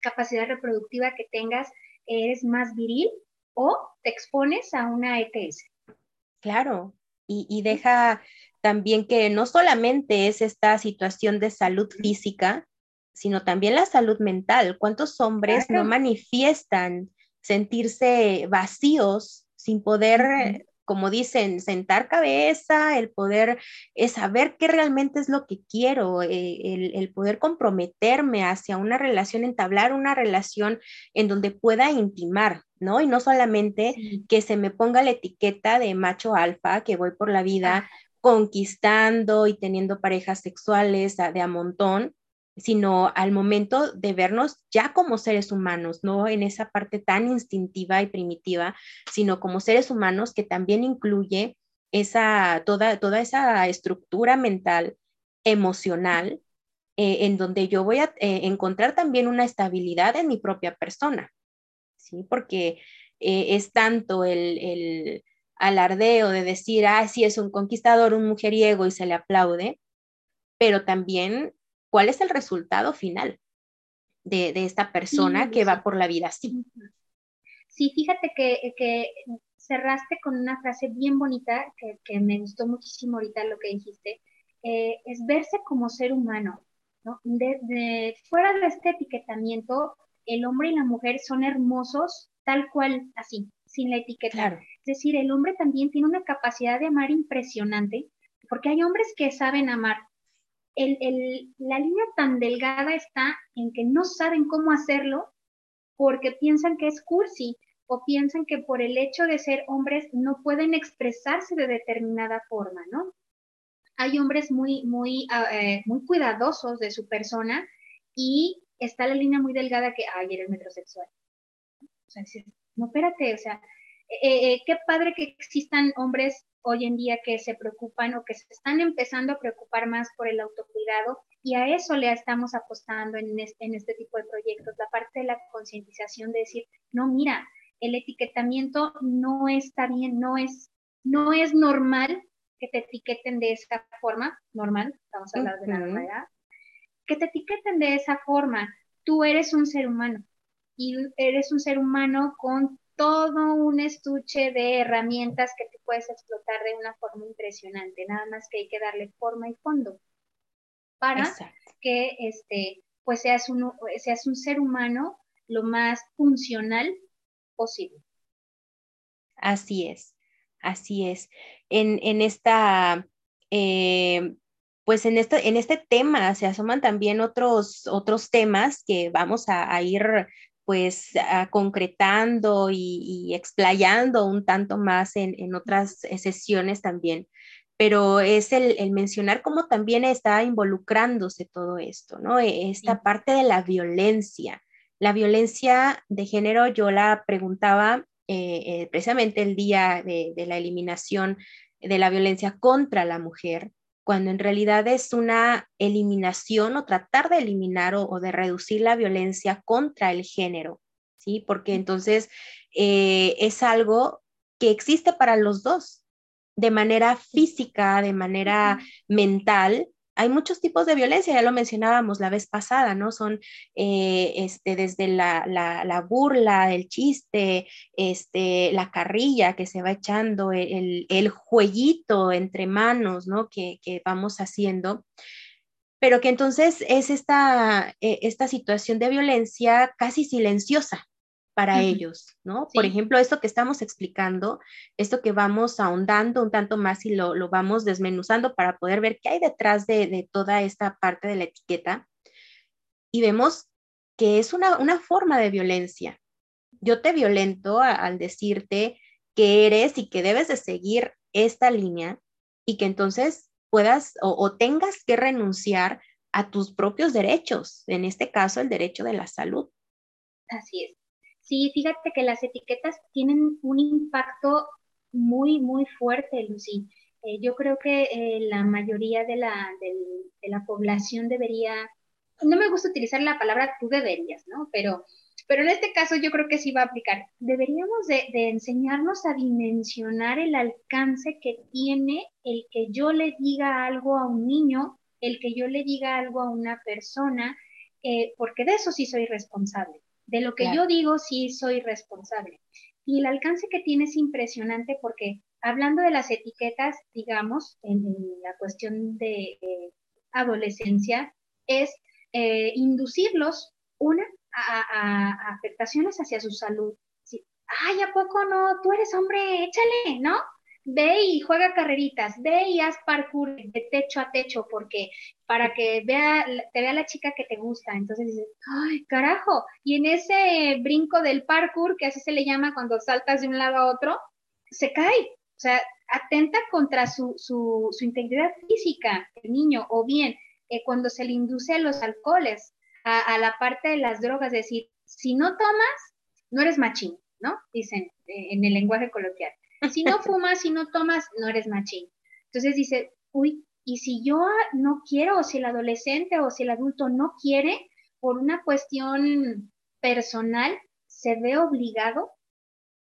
capacidad reproductiva que tengas, eres más viril o te expones a una ETS. Claro, y, deja también que no solamente es esta situación de salud física, sino también la salud mental. ¿Cuántos hombres no manifiestan sentirse vacíos sin poder como dicen, sentar cabeza, el poder es saber qué realmente es lo que quiero, eh, el, poder comprometerme hacia una relación, entablar una relación en donde pueda intimar, ¿no? Y no solamente que se me ponga la etiqueta de macho alfa, que voy por la vida conquistando y teniendo parejas sexuales de a montón, sino al momento de vernos ya como seres humanos, no en esa parte tan instintiva y primitiva, sino como seres humanos que también incluye esa, toda, toda esa estructura mental, emocional, eh, en donde yo voy a eh, encontrar también una estabilidad en mi propia persona, ¿sí? Porque eh, es tanto el, el alardeo de decir, ah, sí, es un conquistador, un mujeriego y se le aplaude, pero también cuál es el resultado final de, esta persona que va por la vida así. Sí, fíjate que, cerraste con una frase bien bonita que, me gustó muchísimo ahorita lo que dijiste, eh, es verse como ser humano, fuera de este etiquetamiento, el hombre y la mujer son hermosos tal cual, así, sin la etiqueta. Es decir, el hombre también tiene una capacidad de amar impresionante, porque hay hombres que saben amar, la línea tan delgada está en que no saben cómo hacerlo porque piensan que es cursi o piensan que por el hecho de ser hombres no pueden expresarse de determinada forma, ¿no? Hay hombres muy, muy, eh, muy cuidadosos de su persona y está la línea muy delgada que, ay, eres metrosexual. O sea, no, espérate, o sea, eh, eh, qué padre que existan hombres hoy en día que se preocupan o que se están empezando a preocupar más por el autocuidado y a eso le estamos apostando en este, en este tipo de proyectos, la parte de la concientización de decir, no, mira, el etiquetamiento no está bien, no es, no es normal que te etiqueten de esa forma, normal, estamos hablando de la normalidad, que te etiqueten de esa forma. Tú eres un ser humano y eres un ser humano con todo un estuche de herramientas que te puedes explotar de una forma impresionante, nada más que hay que darle forma y fondo para que este, pues seas un, seas un ser humano lo más funcional posible. Así es, así es. En, en esta, eh, pues en este, en este tema se asoman también otros, otros temas que vamos a, a ir pues ah, concretando y, explayando un tanto más en, otras eh, sesiones también, pero es el, mencionar cómo también está involucrándose todo esto, ¿no? E, esta parte de la violencia. La violencia de género, yo la preguntaba eh, eh, precisamente el día de, de la eliminación de la violencia contra la mujer, cuando en realidad es una eliminación o tratar de eliminar o, de reducir la violencia contra el género, ¿sí? Porque entonces eh, es algo que existe para los dos, de manera física, de manera mental, hay muchos tipos de violencia, ya lo mencionábamos la vez pasada, ¿no? Son eh, este, desde la, burla, el chiste, este, la carrilla que se va echando, el, jueguito entre manos, ¿no? Que, vamos haciendo pero que entonces es esta, eh, esta situación de violencia casi silenciosa, para ellos, ¿no? Por ejemplo, esto que estamos explicando, esto que vamos ahondando un tanto más y lo, vamos desmenuzando para poder ver qué hay detrás de, toda esta parte de la etiqueta. Y vemos que es una, forma de violencia. Yo te violento al decirte que eres y que debes de seguir esta línea y que entonces puedas o tengas que renunciar a tus propios derechos, en este caso el derecho de la salud. Así es. Sí, fíjate que las etiquetas tienen un impacto muy, muy fuerte, Lucy. Eh, yo creo que eh, la mayoría de la, de la población debería, no me gusta utilizar la palabra tú deberías, ¿no? Pero, pero en este caso yo creo que sí va a aplicar. Deberíamos de, de enseñarnos a dimensionar el alcance que tiene el que yo le diga algo a un niño, el que yo le diga algo a una persona, eh, porque de eso sí soy responsable. De lo que yo digo, sí soy responsable. Y el alcance que tiene es impresionante porque hablando de las etiquetas, digamos, en, la cuestión de eh, adolescencia, es eh, inducirlos, una, a, afectaciones hacia su salud. Ay, ¿a poco no? Tú eres hombre, échale, ¿no? Ve y juega carreritas, ve y haz parkour de techo a techo, porque para que vea, te vea la chica que te gusta. Entonces dices, ay, carajo. Y en ese brinco del parkour, que así se le llama cuando saltas de un lado a otro, se cae. O sea, atenta contra su, su, su integridad física, el niño, o bien eh, cuando se le induce los alcoholes, a, a, la parte de las drogas, es decir, si no tomas, no eres machín, ¿no? Dicen eh, en el lenguaje coloquial. Si no fumas, si no tomas, no eres machín. Entonces dice, uy, y si yo no quiero, o si el adolescente o si el adulto no quiere, por una cuestión personal, se ve obligado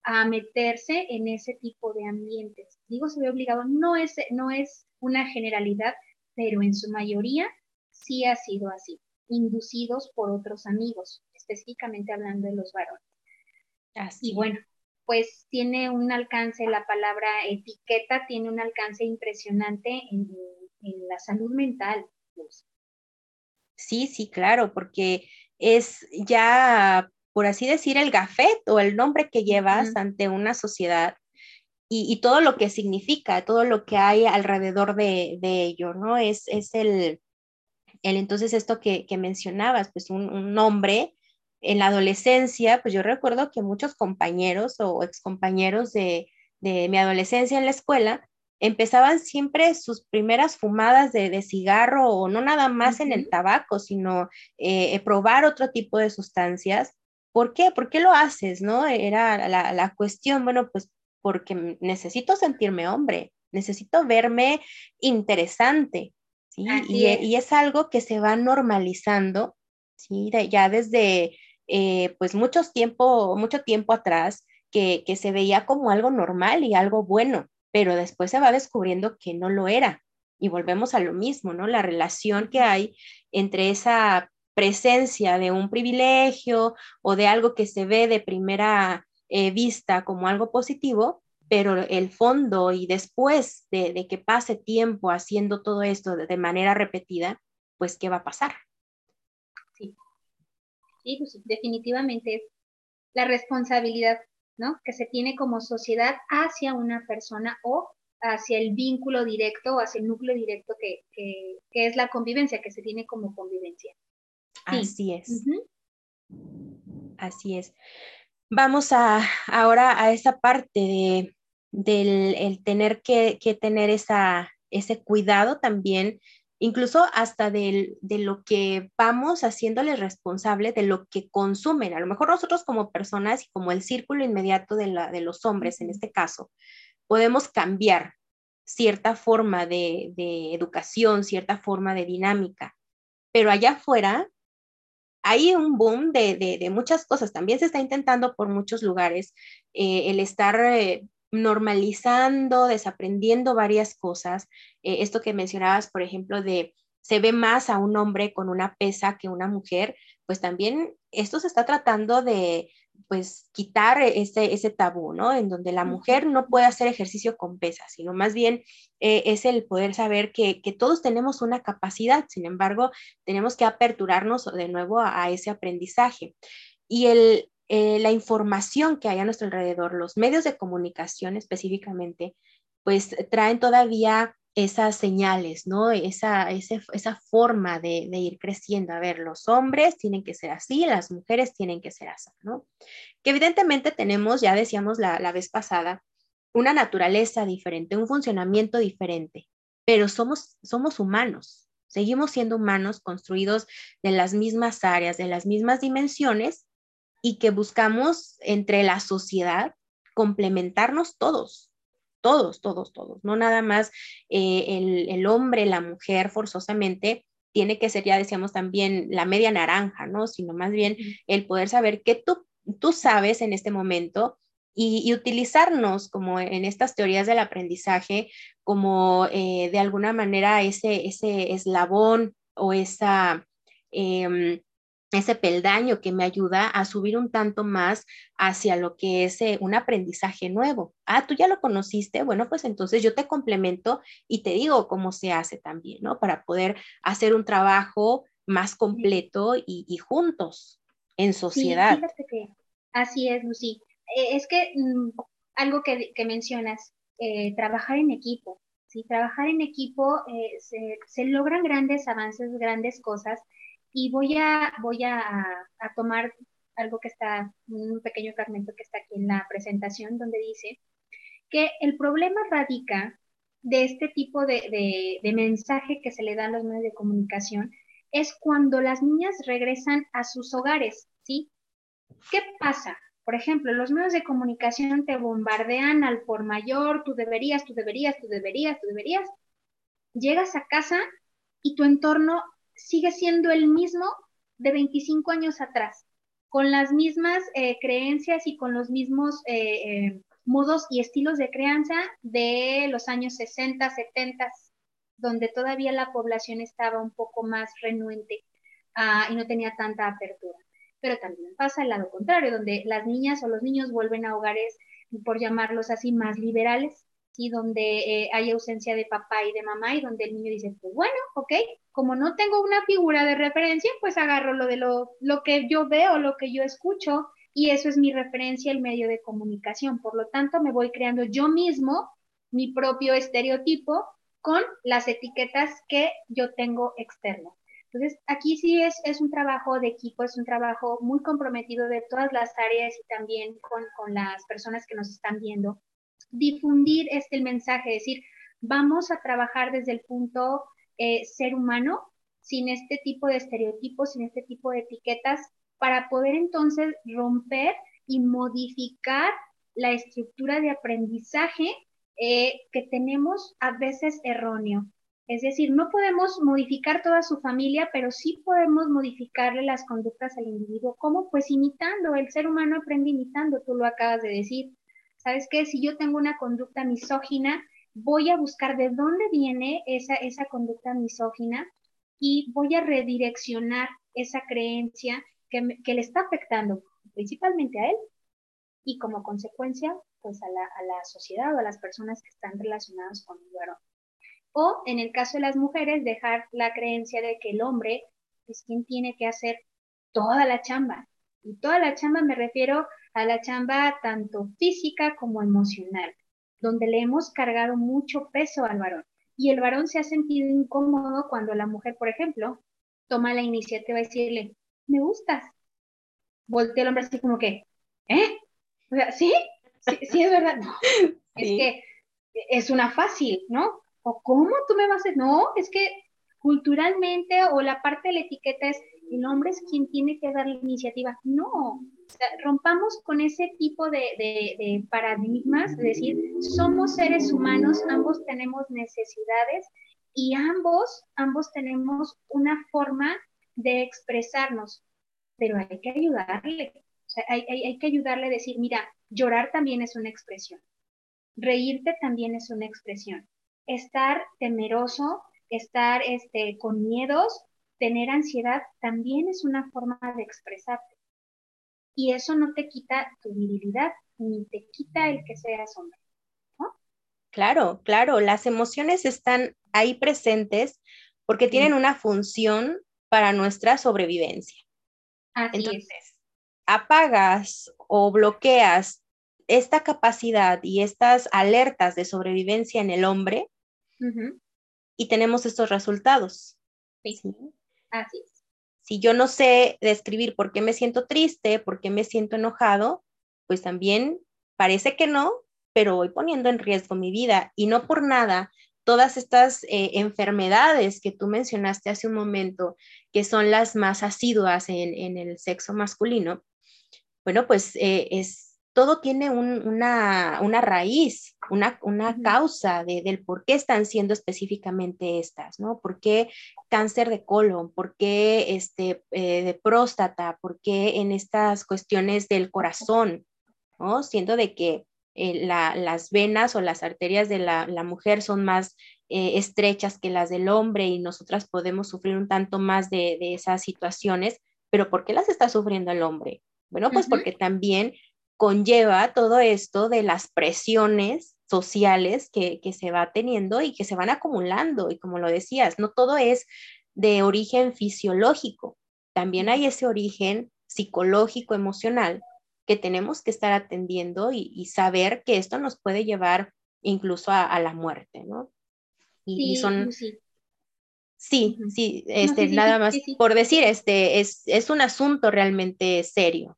a meterse en ese tipo de ambientes. Digo, se ve obligado, no es, no es una generalidad, pero en su mayoría sí ha sido así, inducidos por otros amigos, específicamente hablando de los varones. Así. Y bueno, pues tiene un alcance, la palabra etiqueta tiene un alcance impresionante en, la salud mental. Sí, sí, claro, porque es ya, por así decir, el gafet o el nombre que llevas ante una sociedad y, todo lo que significa, todo lo que hay alrededor de, ello, ¿no? Es, es el, el, entonces esto que, mencionabas, pues un, un nombre en la adolescencia, pues yo recuerdo que muchos compañeros o excompañeros de, de mi adolescencia en la escuela empezaban siempre sus primeras fumadas de, cigarro o no nada más en el tabaco, sino eh, probar otro tipo de sustancias. ¿Por qué? ¿Por qué lo haces? ¿No? Era la, la cuestión, bueno, pues porque necesito sentirme hombre, necesito verme interesante, ¿sí? Y es. y es. algo que se va normalizando, ¿sí? ya desde eh, pues muchos tiempo, mucho tiempo atrás que, que se veía como algo normal y algo bueno, pero después se va descubriendo que no lo era. Y volvemos a lo mismo, ¿no? La relación que hay entre esa presencia de un privilegio o de algo que se ve de primera eh, vista como algo positivo, pero el fondo y después de, de que pase tiempo haciendo todo esto de, de, manera repetida, pues ¿qué va a pasar? Pues definitivamente es la responsabilidad, ¿no? Que se tiene como sociedad hacia una persona o hacia el vínculo directo o hacia el núcleo directo que, es la convivencia, que se tiene como convivencia. Así es. Así es. Vamos a, ahora a esa parte de, del el tener que, que tener esa, ese cuidado también incluso hasta de, lo que vamos haciéndoles responsable de lo que consumen. A lo mejor nosotros como personas y como el círculo inmediato de, la, de los hombres en este caso, podemos cambiar cierta forma de, educación, cierta forma de dinámica, pero allá afuera hay un boom de, muchas cosas. También se está intentando por muchos lugares eh, el estar eh, normalizando, desaprendiendo varias cosas. Eh, esto que mencionabas, por ejemplo, de se ve más a un hombre con una pesa que una mujer, pues también esto se está tratando de pues quitar ese, ese tabú, ¿no? En donde la mujer no puede hacer ejercicio con pesas, sino más bien eh, es el poder saber que, todos tenemos una capacidad, sin embargo, tenemos que aperturarnos de nuevo a ese aprendizaje. Y el, eh, la información que hay a nuestro alrededor, los medios de comunicación específicamente, pues traen todavía esas señales, ¿no? Esa, esa forma de, ir creciendo. A ver, los hombres tienen que ser así, las mujeres tienen que ser así, ¿no? Que evidentemente tenemos, ya decíamos la, la vez pasada, una naturaleza diferente, un funcionamiento diferente, pero somos, somos humanos, seguimos siendo humanos construidos de las mismas áreas, de las mismas dimensiones, y que buscamos entre la sociedad complementarnos todos, todos, todos, todos, no nada más eh, el, hombre, la mujer forzosamente tiene que ser, ya decíamos también, la media naranja, ¿no? Sino más bien el poder saber qué tú, tú sabes en este momento y, utilizarnos como en estas teorías del aprendizaje como eh, de alguna manera ese, ese eslabón o esa... Em, ese peldaño que me ayuda a subir un tanto más hacia lo que es eh, un aprendizaje nuevo. Ah, tú ya lo conociste, bueno, pues entonces yo te complemento y te digo cómo se hace también, ¿no? Para poder hacer un trabajo más completo y, juntos en sociedad. Sí, que así es, Lucy. Eh, es que mm, algo que, mencionas, eh, trabajar en equipo. ¿sí? Trabajar en equipo eh, se, logran grandes avances, grandes cosas. Y voy a, voy a, tomar algo que está, un pequeño fragmento que está aquí en la presentación, donde dice que el problema radica de este tipo de, de mensaje que se le da a los medios de comunicación es cuando las niñas regresan a sus hogares, ¿sí? ¿Qué pasa? Por ejemplo, los medios de comunicación te bombardean al por mayor, tú deberías, tú deberías, tú deberías, tú deberías. Llegas a casa y tu entorno sigue siendo el mismo de 25 años atrás, con las mismas eh, creencias y con los mismos eh, eh, modos y estilos de crianza de los años 60, 70, donde todavía la población estaba un poco más renuente ah, y no tenía tanta apertura. Pero también pasa el lado contrario, donde las niñas o los niños vuelven a hogares, por llamarlos así, más liberales, ¿sí? donde eh, hay ausencia de papá y de mamá y donde el niño dice, pues bueno, ok, como no tengo una figura de referencia, pues agarro lo de lo, lo que yo veo, lo que yo escucho, y eso es mi referencia, el medio de comunicación. Por lo tanto, me voy creando yo mismo mi propio estereotipo con las etiquetas que yo tengo externas. Entonces, aquí sí es, es un trabajo de equipo, es un trabajo muy comprometido de todas las áreas y también con, con las personas que nos están viendo. Difundir este mensaje, decir, vamos a trabajar desde el punto eh, ser humano, sin este tipo de estereotipos, sin este tipo de etiquetas, para poder entonces romper y modificar la estructura de aprendizaje eh, que tenemos a veces erróneo. Es decir, no podemos modificar toda su familia, pero sí podemos modificarle las conductas al individuo. ¿Cómo? Pues imitando. El ser humano aprende imitando, tú lo acabas de decir. ¿Sabes qué? Si yo tengo una conducta misógina, voy a buscar de dónde viene esa, esa conducta misógina y voy a redireccionar esa creencia que, que le está afectando principalmente a él y como consecuencia pues a la, a la sociedad o a las personas que están relacionadas con el varón. O en el caso de las mujeres, dejar la creencia de que el hombre es quien tiene que hacer toda la chamba. Y toda la chamba me refiero a la chamba tanto física como emocional, donde le hemos cargado mucho peso al varón. Y el varón se ha sentido incómodo cuando la mujer, por ejemplo, toma la iniciativa de decirle, me gustas. Voltea el hombre así como que, ¿eh? O sea, ¿sí? Sí, es verdad. No, es que es una fácil, ¿no? ¿O cómo tú me vas a...? No, es que culturalmente o la parte de la etiqueta es el hombre es quien tiene que dar la iniciativa. No, rompamos con ese tipo de, de, paradigmas, es decir, somos seres humanos, ambos tenemos necesidades y ambos, ambos tenemos una forma de expresarnos, pero hay que ayudarle, hay, hay, hay que ayudarle a decir, mira, Llorar también es una expresión. Reírte también es una expresión. Estar temeroso, estar este, con miedos, tener ansiedad, también es una forma de expresarte. Y eso no te quita tu virilidad, ni te quita el que seas hombre. Claro, claro, las emociones están ahí presentes porque tienen una función para nuestra sobrevivencia. Entonces, apagas o bloqueas esta capacidad y estas alertas de sobrevivencia en el hombre y tenemos estos resultados. Sí. Así es. Si yo no sé describir por qué me siento triste, por qué me siento enojado, pues también parece que no, pero voy poniendo en riesgo mi vida. Y no por nada todas estas eh, enfermedades que tú mencionaste hace un momento, que son las más asiduas en, el sexo masculino, bueno, pues eh, es todo tiene una, raíz, una, causa del por qué están siendo específicamente estas, ¿no? ¿Por qué cáncer de colon? ¿Por qué este, eh, de próstata? ¿Por qué en estas cuestiones del corazón? ¿no? Siendo de que eh, las venas o las arterias de la, mujer son más eh, estrechas que las del hombre y nosotras podemos sufrir un tanto más de, esas situaciones, pero ¿por qué las está sufriendo el hombre? Bueno, pues porque también conlleva todo esto de las presiones sociales que, se va teniendo y que se van acumulando. Y como lo decías, no todo es de origen fisiológico, también hay ese origen psicológico, emocional, que tenemos que estar atendiendo y, saber que esto nos puede llevar incluso a, la muerte, ¿no? Y, son... Sí. Sí, sí, este, nada más por decir, este, es, es un asunto realmente serio.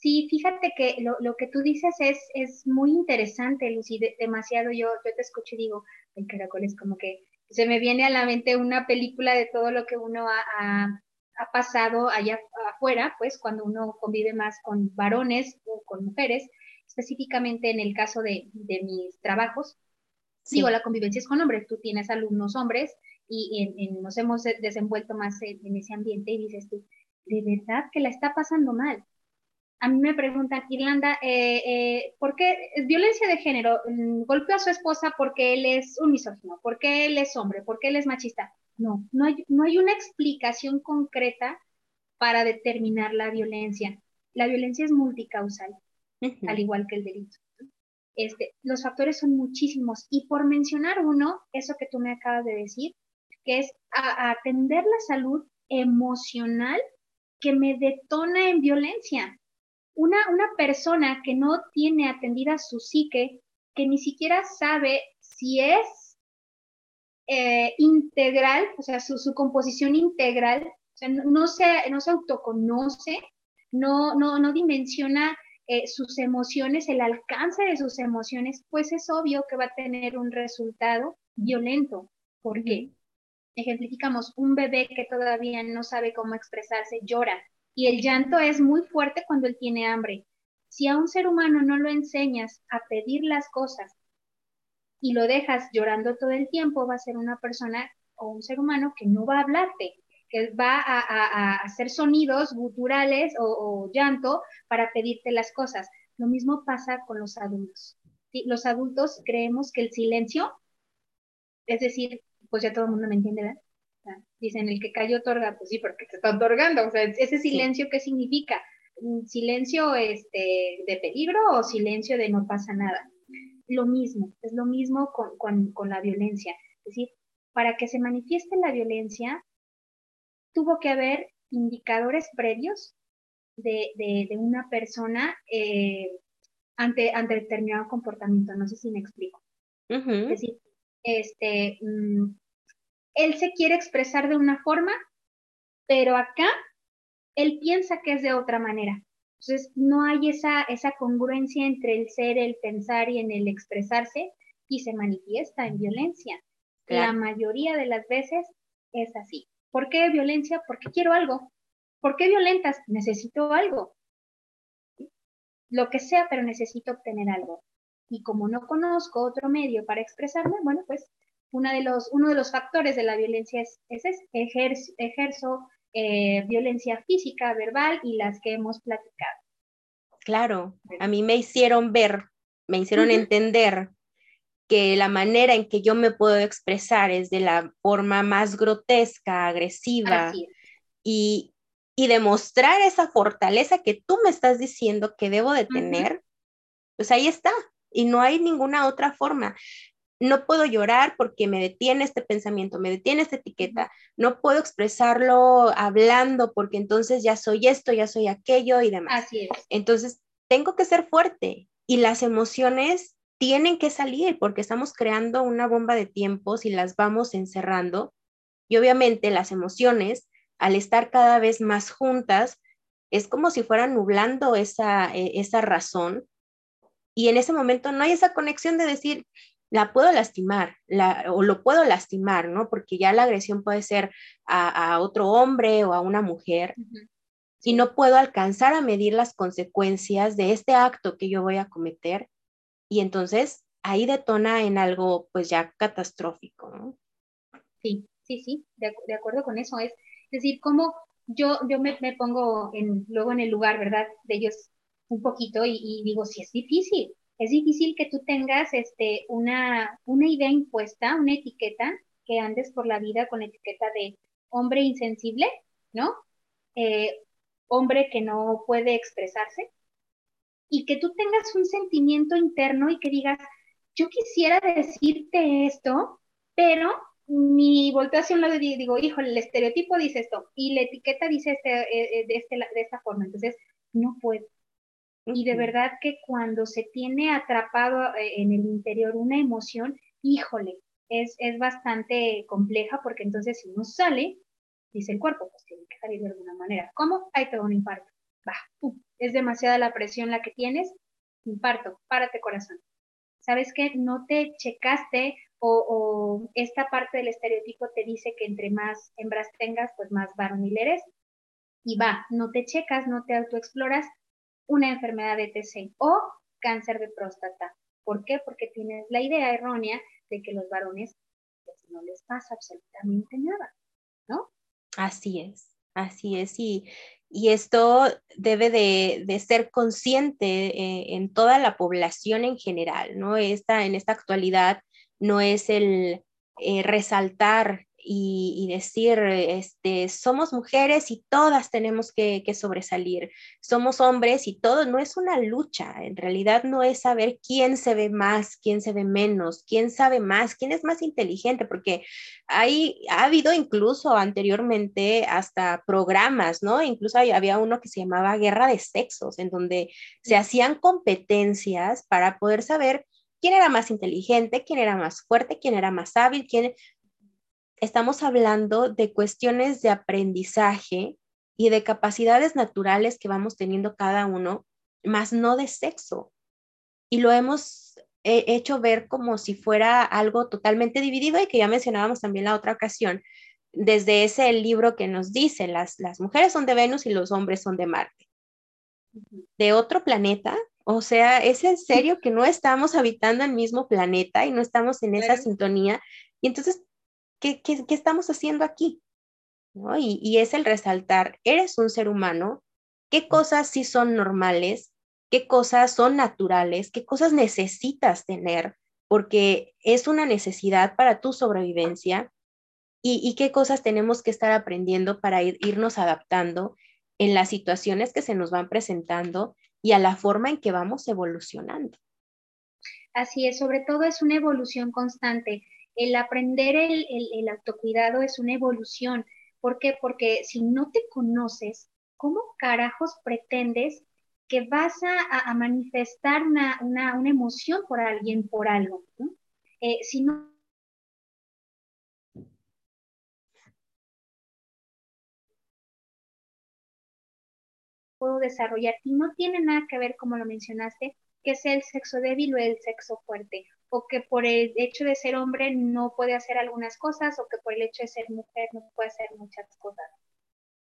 Sí, fíjate que lo, lo, que tú dices es, es muy interesante, Lucy, demasiado. Yo, yo te escucho y digo, el caracol es como que se me viene a la mente una película de todo lo que uno ha, ha, pasado allá afuera, pues cuando uno convive más con varones o con mujeres, específicamente en el caso de, de mis trabajos. Digo, la convivencia es con hombres, tú tienes alumnos hombres y en, nos hemos desenvuelto más en, en ese ambiente y dices tú, de verdad que la está pasando mal a mí me preguntan, Irlanda, eh, eh, ¿por qué es violencia de género? Mm, golpeó a su esposa porque él es un misógino, porque él es hombre, porque él es machista. No, no hay, no hay una explicación concreta para determinar la violencia. La violencia es multicausal, al igual que el delito. Este, los factores son muchísimos y por mencionar uno, eso que tú me acabas de decir, que es atender la salud emocional que me detona en violencia una, persona que no tiene atendida su psique, que ni siquiera sabe si es eh, integral, o sea, su, composición integral, o sea, no, se, no se autoconoce, no, no, no dimensiona eh, sus emociones, el alcance de sus emociones, pues es obvio que va a tener un resultado violento. ¿Por qué? Ejemplificamos, un bebé que todavía no sabe cómo expresarse llora, y el llanto es muy fuerte cuando él tiene hambre. Si a un ser humano no lo enseñas a pedir las cosas y lo dejas llorando todo el tiempo, va a ser una persona o un ser humano que no va a hablarte, que va a, hacer sonidos guturales o, llanto para pedirte las cosas. Lo mismo pasa con los adultos. Los adultos creemos que el silencio, es decir, pues ya todo el mundo me entiende, ¿verdad? Dicen, el que cayó otorga, pues sí, porque te está otorgando. O sea, ese silencio, ¿qué significa? ¿Silencio este, de peligro o silencio de no pasa nada? Lo mismo, es lo mismo con, con, la violencia. Es decir, para que se manifieste la violencia, tuvo que haber indicadores previos de, de, una persona eh, ante, ante determinado comportamiento. No sé si me explico. Es decir, este, mm, él se quiere expresar de una forma, pero acá él piensa que es de otra manera. Entonces, no hay esa, esa congruencia entre el ser, el pensar y en el expresarse y se manifiesta en violencia. La mayoría de las veces es así. ¿Por qué violencia? Porque quiero algo. ¿Por qué violentas? Necesito algo. Lo que sea, pero necesito obtener algo. Y como no conozco otro medio para expresarme, bueno, pues de los, uno de los factores de la violencia es, es, ejerzo, eh, violencia física, verbal y las que hemos platicado. Claro, a mí me hicieron ver, me hicieron entender que la manera en que yo me puedo expresar es de la forma más grotesca, agresiva y, y, demostrar esa fortaleza que tú me estás diciendo que debo de tener, pues ahí está. Y no hay ninguna otra forma no puedo llorar porque me detiene este pensamiento, me detiene esta etiqueta, no puedo expresarlo hablando porque entonces ya soy esto, ya soy aquello y demás. Así es. Entonces, tengo que ser fuerte y las emociones tienen que salir porque estamos creando una bomba de tiempos y las vamos encerrando. Y obviamente las emociones, al estar cada vez más juntas, es como si fueran nublando esa, eh, esa razón. Y en ese momento no hay esa conexión de decir, la puedo lastimar o lo puedo lastimar, ¿no? Porque ya la agresión puede ser a, otro hombre o a una mujer y no puedo alcanzar a medir las consecuencias de este acto que yo voy a cometer y entonces ahí detona en algo pues ya catastrófico, ¿no? Sí, sí, sí, de, acuerdo con eso. Es, decir, como yo, yo me, pongo en, luego en el lugar, ¿verdad? De ellos un poquito y, y digo, sí, es difícil, es difícil que tú tengas este, una, una idea impuesta, una etiqueta, que andes por la vida con etiqueta de hombre insensible, ¿no? Eh, hombre que no puede expresarse, y que tú tengas un sentimiento interno y que digas, yo quisiera decirte esto, pero mi volteación lo digo, híjole, el estereotipo dice esto y la etiqueta dice este, eh, eh, de, este, de esta forma, entonces no puedo. Y de verdad que cuando se tiene atrapado eh, en el interior una emoción, híjole, es, es bastante compleja porque entonces si no sale, dice el cuerpo, pues tiene que salir de alguna manera. ¿Cómo? Ahí te da un infarto. Va, es demasiada la presión la que tienes, infarto, párate corazón. ¿Sabes qué? No te checaste o, esta parte del estereotipo te dice que entre más hembras tengas, pues más varonil eres. Y va, no te checas, no te autoexploras una enfermedad de TC o cáncer de próstata. ¿Por qué? Porque tienes la idea errónea de que los varones pues, no les pasa absolutamente nada, ¿no? Así es, así es. Y, y esto debe de, ser consciente eh, en toda la población en general, ¿no? Esta, en esta actualidad no es el eh, resaltar y, decir, este, somos mujeres y todas tenemos que, sobresalir, somos hombres y todo, no es una lucha, en realidad no es saber quién se ve más, quién se ve menos, quién sabe más, quién es más inteligente, porque hay, ha habido incluso anteriormente hasta programas, ¿no? Incluso había uno que se llamaba Guerra de Sexos, en donde se hacían competencias para poder saber quién era más inteligente, quién era más fuerte, quién era más hábil, quién, estamos hablando de cuestiones de aprendizaje y de capacidades naturales que vamos teniendo cada uno, más no de sexo. Y lo hemos hecho ver como si fuera algo totalmente dividido y que ya mencionábamos también la otra ocasión, desde ese libro que nos dice, las, las mujeres son de Venus y los hombres son de Marte. De otro planeta, o sea, es en serio que no estamos habitando el mismo planeta y no estamos en esa sintonía. Y entonces ¿qué, estamos haciendo aquí? Y, es el resaltar, eres un ser humano, qué cosas sí son normales, qué cosas son naturales, qué cosas necesitas tener, porque es una necesidad para tu sobrevivencia y, qué cosas tenemos que estar aprendiendo para irnos adaptando en las situaciones que se nos van presentando y a la forma en que vamos evolucionando. Así es, sobre todo es una evolución constante el aprender el, autocuidado es una evolución. ¿Por qué? Porque si no te conoces, ¿cómo carajos pretendes que vas a, manifestar una, emoción por alguien, por algo? Eh, si no puedo desarrollar y no tiene nada que ver, como lo mencionaste, que es el sexo débil o el sexo fuerte o que por el hecho de ser hombre no puede hacer algunas cosas o que por el hecho de ser mujer no puede hacer muchas cosas.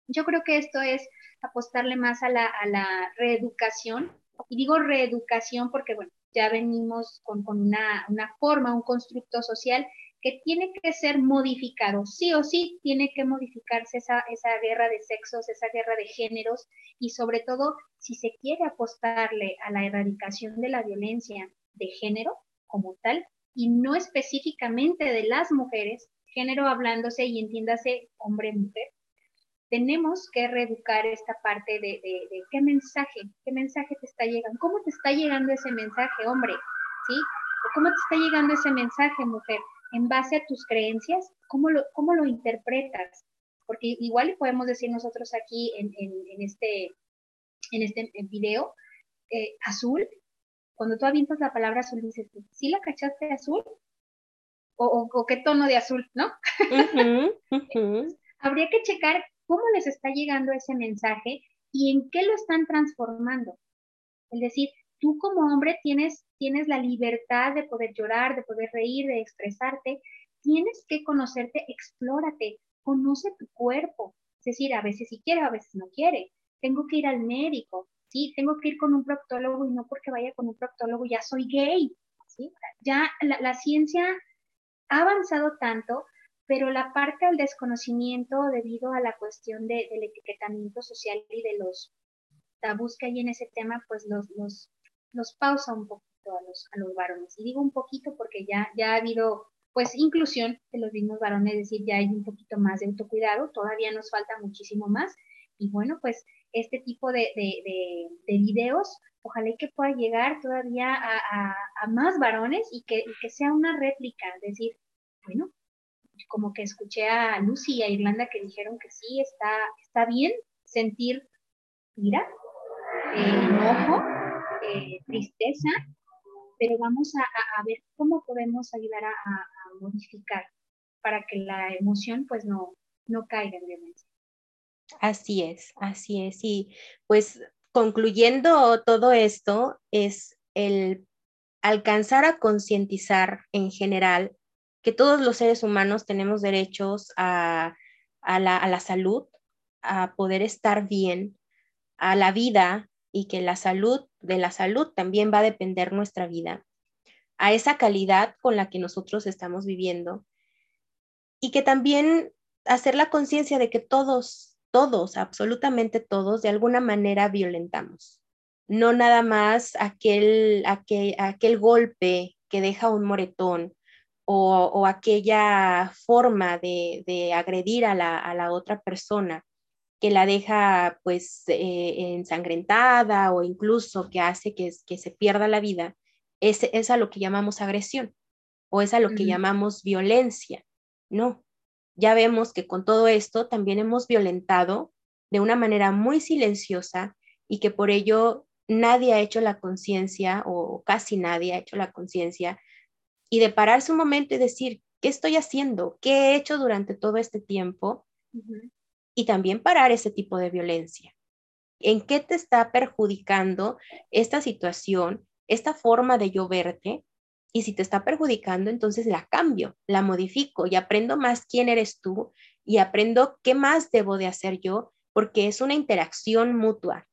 Yo creo que esto es apostarle más a la, a la reeducación, y digo reeducación porque, bueno, ya venimos con, con una, una forma, un constructo social que tiene que ser modificado, sí o sí tiene que modificarse esa, esa guerra de sexos, esa guerra de géneros y sobre todo si se quiere apostarle a la erradicación de la violencia de género, como tal y no específicamente de las mujeres, género hablándose y entiéndase hombre-mujer, tenemos que reeducar esta parte de, qué mensaje, qué mensaje te está llegando, cómo te está llegando ese mensaje, hombre, ¿sí? Cómo te está llegando ese mensaje, mujer, en base a tus creencias, cómo lo, cómo lo interpretas. Porque igual podemos decir nosotros aquí en, este, en este video, eh, azul cuando tú avientas la palabra azul, dices, ¿sí la cachaste azul? O, qué tono de azul, ¿no? Habría que checar cómo les está llegando ese mensaje y en qué lo están transformando. Es decir, tú como hombre tienes, tienes la libertad de poder llorar, de poder reír, de expresarte. Tienes que conocerte, explórate, conoce tu cuerpo. Es decir, a veces sí quiere, a veces no quiere. Tengo que ir al médico, sí, tengo que ir con un proctólogo y no porque vaya con un proctólogo ya soy gay, ¿sí? Ya la, ciencia ha avanzado tanto, pero la parte del desconocimiento debido a la cuestión del etiquetamiento social y de los tabús que hay en ese tema, pues los, los, los pausa un poquito a los, a los varones. Y digo un poquito porque ya, ya ha habido pues inclusión de los mismos varones, es decir, ya hay un poquito más de autocuidado, todavía nos falta muchísimo más. Y bueno, pues este tipo de, videos, ojalá que pueda llegar todavía a, más varones y que, sea una réplica, es decir, bueno, como que escuché a Lucy y a Irlanda que dijeron que sí, está, está bien sentir ira, enojo, eh, tristeza, pero vamos a, ver cómo podemos ayudar a, modificar para que la emoción pues no, no caiga en violencia. Así es, así es. Y pues concluyendo todo esto es el alcanzar a concientizar en general que todos los seres humanos tenemos derechos a, la, a la salud, a poder estar bien, a la vida y que la salud, de la salud también va a depender nuestra vida, a esa calidad con la que nosotros estamos viviendo y que también hacer la conciencia de que todos, todos, absolutamente todos, de alguna manera violentamos. No nada más aquel, aquel, aquel golpe que deja un moretón o, aquella forma de, agredir a la, a la otra persona que la deja pues eh, ensangrentada o incluso que hace que, que se pierda la vida, es, es, a lo que llamamos agresión o es a lo que llamamos violencia. No, ya vemos que con todo esto también hemos violentado de una manera muy silenciosa y que por ello nadie ha hecho la conciencia o casi nadie ha hecho la conciencia y de pararse un momento y decir, ¿qué estoy haciendo? ¿Qué he hecho durante todo este tiempo? y también parar ese tipo de violencia. ¿En qué te está perjudicando esta situación, esta forma de yo verte? Y si te está perjudicando, entonces la cambio, la modifico y aprendo más quién eres tú y aprendo qué más debo de hacer yo, porque es una interacción mutua.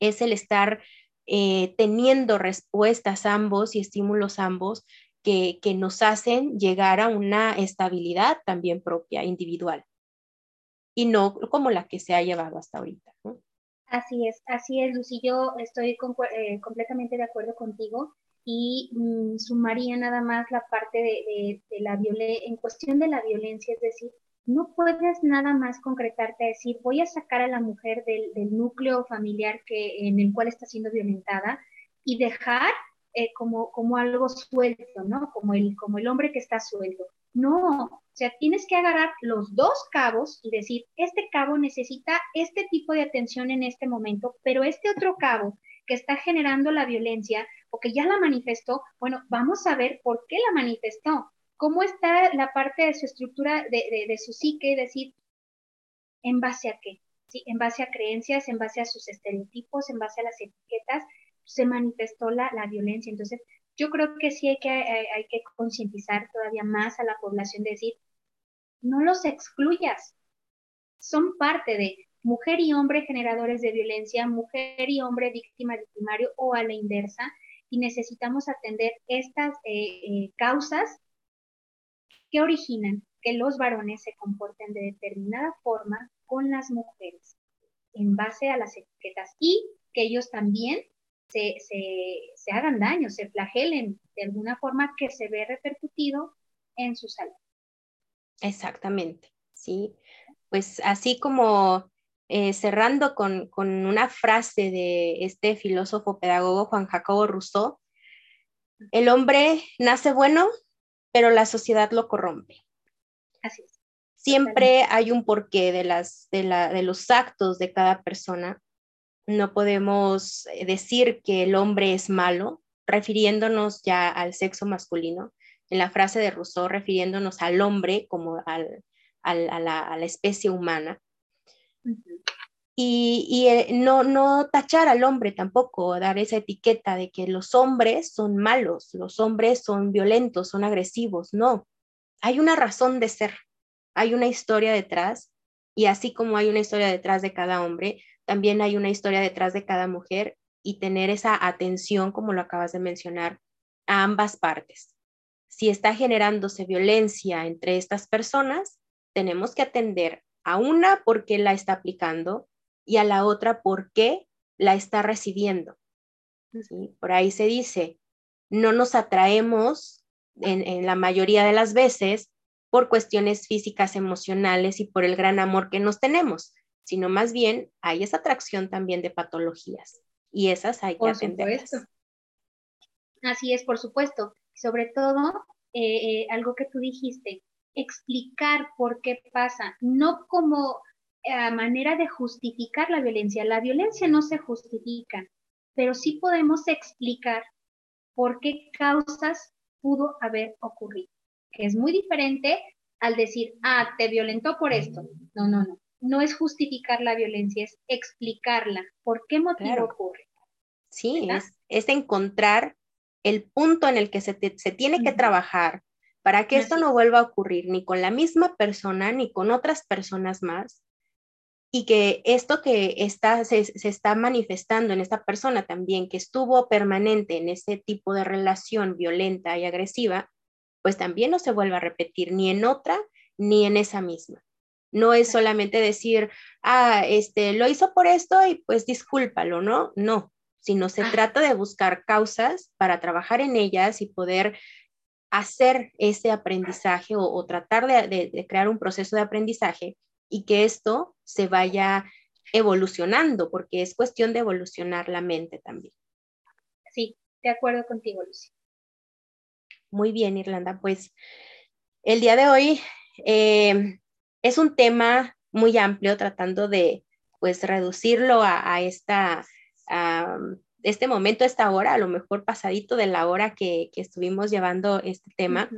Es el estar eh, teniendo respuestas ambos y estímulos ambos que, que nos hacen llegar a una estabilidad también propia, individual y no como la que se ha llevado hasta ahorita. Así es, así es, Lucy. Yo estoy eh, completamente de acuerdo contigo y mm, sumaría nada más la parte de, la violencia, en cuestión de la violencia, es decir, no puedes nada más concretarte a decir, voy a sacar a la mujer del, núcleo familiar que, en el cual está siendo violentada y dejar eh, como, como algo suelto, ¿no? Como el, como el hombre que está suelto. No, o sea, tienes que agarrar los dos cabos y decir, este cabo necesita este tipo de atención en este momento, pero este otro cabo que está generando la violencia o que ya la manifestó, bueno, vamos a ver por qué la manifestó, cómo está la parte de su estructura, de, su psique, decir, en base a qué, ¿sí? En base a creencias, en base a sus estereotipos, en base a las etiquetas, se manifestó la, la violencia. Entonces, yo creo que sí hay que, hay, que concientizar todavía más a la población, de decir, no los excluyas, son parte de mujer y hombre generadores de violencia, mujer y hombre víctima de primario o a la inversa, y necesitamos atender estas eh, eh, causas que originan que los varones se comporten de determinada forma con las mujeres en base a las etiquetas y que ellos también se, hagan daño, se flagelen de alguna forma que se ve repercutido en su salud. Exactamente, sí. Pues así como eh, cerrando con, una frase de este filósofo pedagogo Juan Jacobo Rousseau, el hombre nace bueno, pero la sociedad lo corrompe. Así es. Siempre hay un porqué de, las, de, de los actos de cada persona no podemos eh, decir que el hombre es malo, refiriéndonos ya al sexo masculino, en la frase de Rousseau, refiriéndonos al hombre como a, la, especie humana. Y, eh, no, no tachar al hombre tampoco, dar esa etiqueta de que los hombres son malos, los hombres son violentos, son agresivos. No, hay una razón de ser, hay una historia detrás y así como hay una historia detrás de cada hombre, también hay una historia detrás de cada mujer y tener esa atención, como lo acabas de mencionar, a ambas partes. Si está generándose violencia entre estas personas, tenemos que atender a una porque la está aplicando y a la otra porque la está recibiendo. Por ahí se dice, no nos atraemos en, en, la mayoría de las veces por cuestiones físicas, emocionales y por el gran amor que nos tenemos, sino más bien hay esa atracción también de patologías y esas hay que por Supuesto. Así es, por supuesto. Sobre todo, eh, eh, algo que tú dijiste, explicar por qué pasa, no como eh, manera de justificar la violencia. La violencia no se justifica. pero sí podemos explicar por qué causas pudo haber ocurrido, que es muy diferente al decir, ah, te violentó por esto. No, no, no. No es justificar la violencia, es explicarla. ¿Por qué motivo ocurre? Sí, es, encontrar el punto en el que se, tiene que trabajar para que esto no vuelva a ocurrir ni con la misma persona ni con otras personas más y que esto que está, se, está manifestando en esta persona también, que estuvo permanente en ese tipo de relación violenta y agresiva, pues también no se vuelva a repetir ni en otra ni en esa misma. No es solamente decir, ah, este, lo hizo por esto y pues discúlpalo, ¿no? No, sino se ah. trata de buscar causas para trabajar en ellas y poder hacer ese aprendizaje o, tratar de crear un proceso de aprendizaje y que esto se vaya evolucionando, porque es cuestión de evolucionar la mente también. Sí, de acuerdo contigo, Lucy. Muy bien, Irlanda. Pues el día de hoy eh, es un tema muy amplio, tratando de pues reducirlo a, esta, este momento, esta hora, a lo mejor pasadito de la hora que, estuvimos llevando este tema,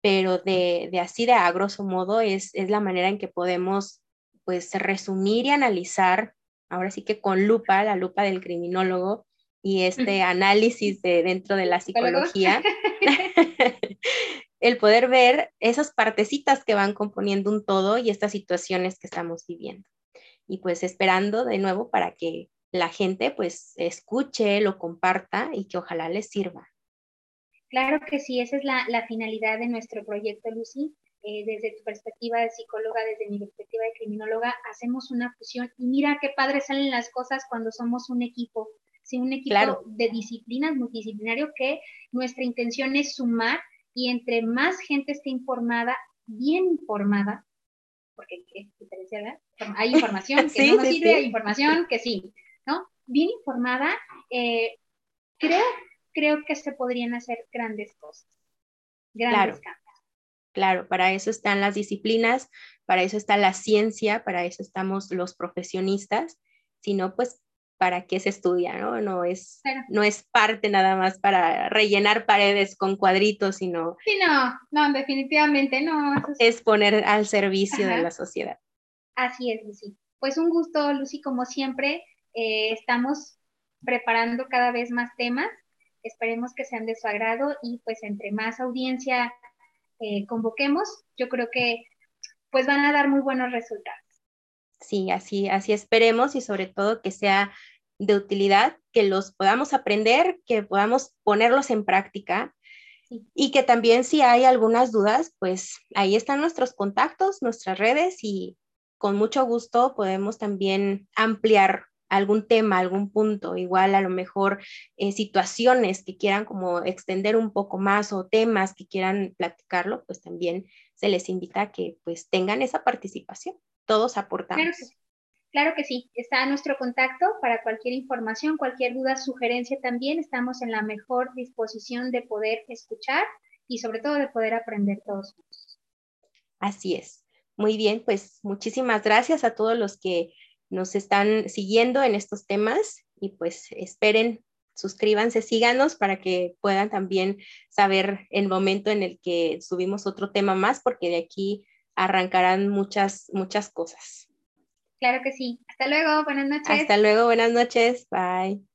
pero de, así de a grosso modo es, la manera en que podemos pues resumir y analizar, ahora sí que con lupa, la lupa del criminólogo y este análisis de dentro de la psicología, el poder ver esas partecitas que van componiendo un todo y estas situaciones que estamos viviendo. Y pues esperando de nuevo para que la gente pues escuche, lo comparta y que ojalá les sirva. Claro que sí, esa es la, finalidad de nuestro proyecto, Lucy. Eh, desde tu perspectiva de psicóloga, desde mi perspectiva de criminóloga, hacemos una fusión y mira qué padre salen las cosas cuando somos un equipo, sí, un equipo de disciplinas multidisciplinario que nuestra intención es sumar y entre más gente esté informada, bien informada, porque ¿qué diferencia, Hay información que no sirve, hay información que sí, ¿no? Bien informada, eh, creo creo que se podrían hacer grandes cosas, grandes claro. Claro, para eso están las disciplinas, para eso está la ciencia, para eso estamos los profesionistas, sino pues para qué se estudia, ¿no? No es, no es parte nada más para rellenar paredes con cuadritos, sino... Sí, no, no, definitivamente no. Es, poner al servicio de la sociedad. Así es, Lucy. Pues un gusto, Lucy, como siempre. Eh, estamos preparando cada vez más temas Esperemos que sean de su agrado y pues entre más audiencia eh, convoquemos, yo creo que pues van a dar muy buenos resultados. Sí, así, así esperemos y sobre todo que sea de utilidad, que los podamos aprender, que podamos ponerlos en práctica y que también si hay algunas dudas, pues ahí están nuestros contactos, nuestras redes y con mucho gusto podemos también ampliar algún tema, algún punto, igual a lo mejor eh, situaciones que quieran como extender un poco más o temas que quieran platicarlo, pues también se les invita a que pues tengan esa participación. Todos aportamos. Claro que, sí, está nuestro contacto para cualquier información, cualquier duda, sugerencia también. Estamos en la mejor disposición de poder escuchar y sobre todo de poder aprender todos juntos. Así es. Muy bien, pues muchísimas gracias a todos los que nos están siguiendo en estos temas y pues esperen, suscríbanse, síganos para que puedan también saber el momento en el que subimos otro tema más, porque de aquí arrancarán muchas, muchas cosas. Claro que sí. Hasta luego, buenas noches. Hasta luego, buenas noches. Bye.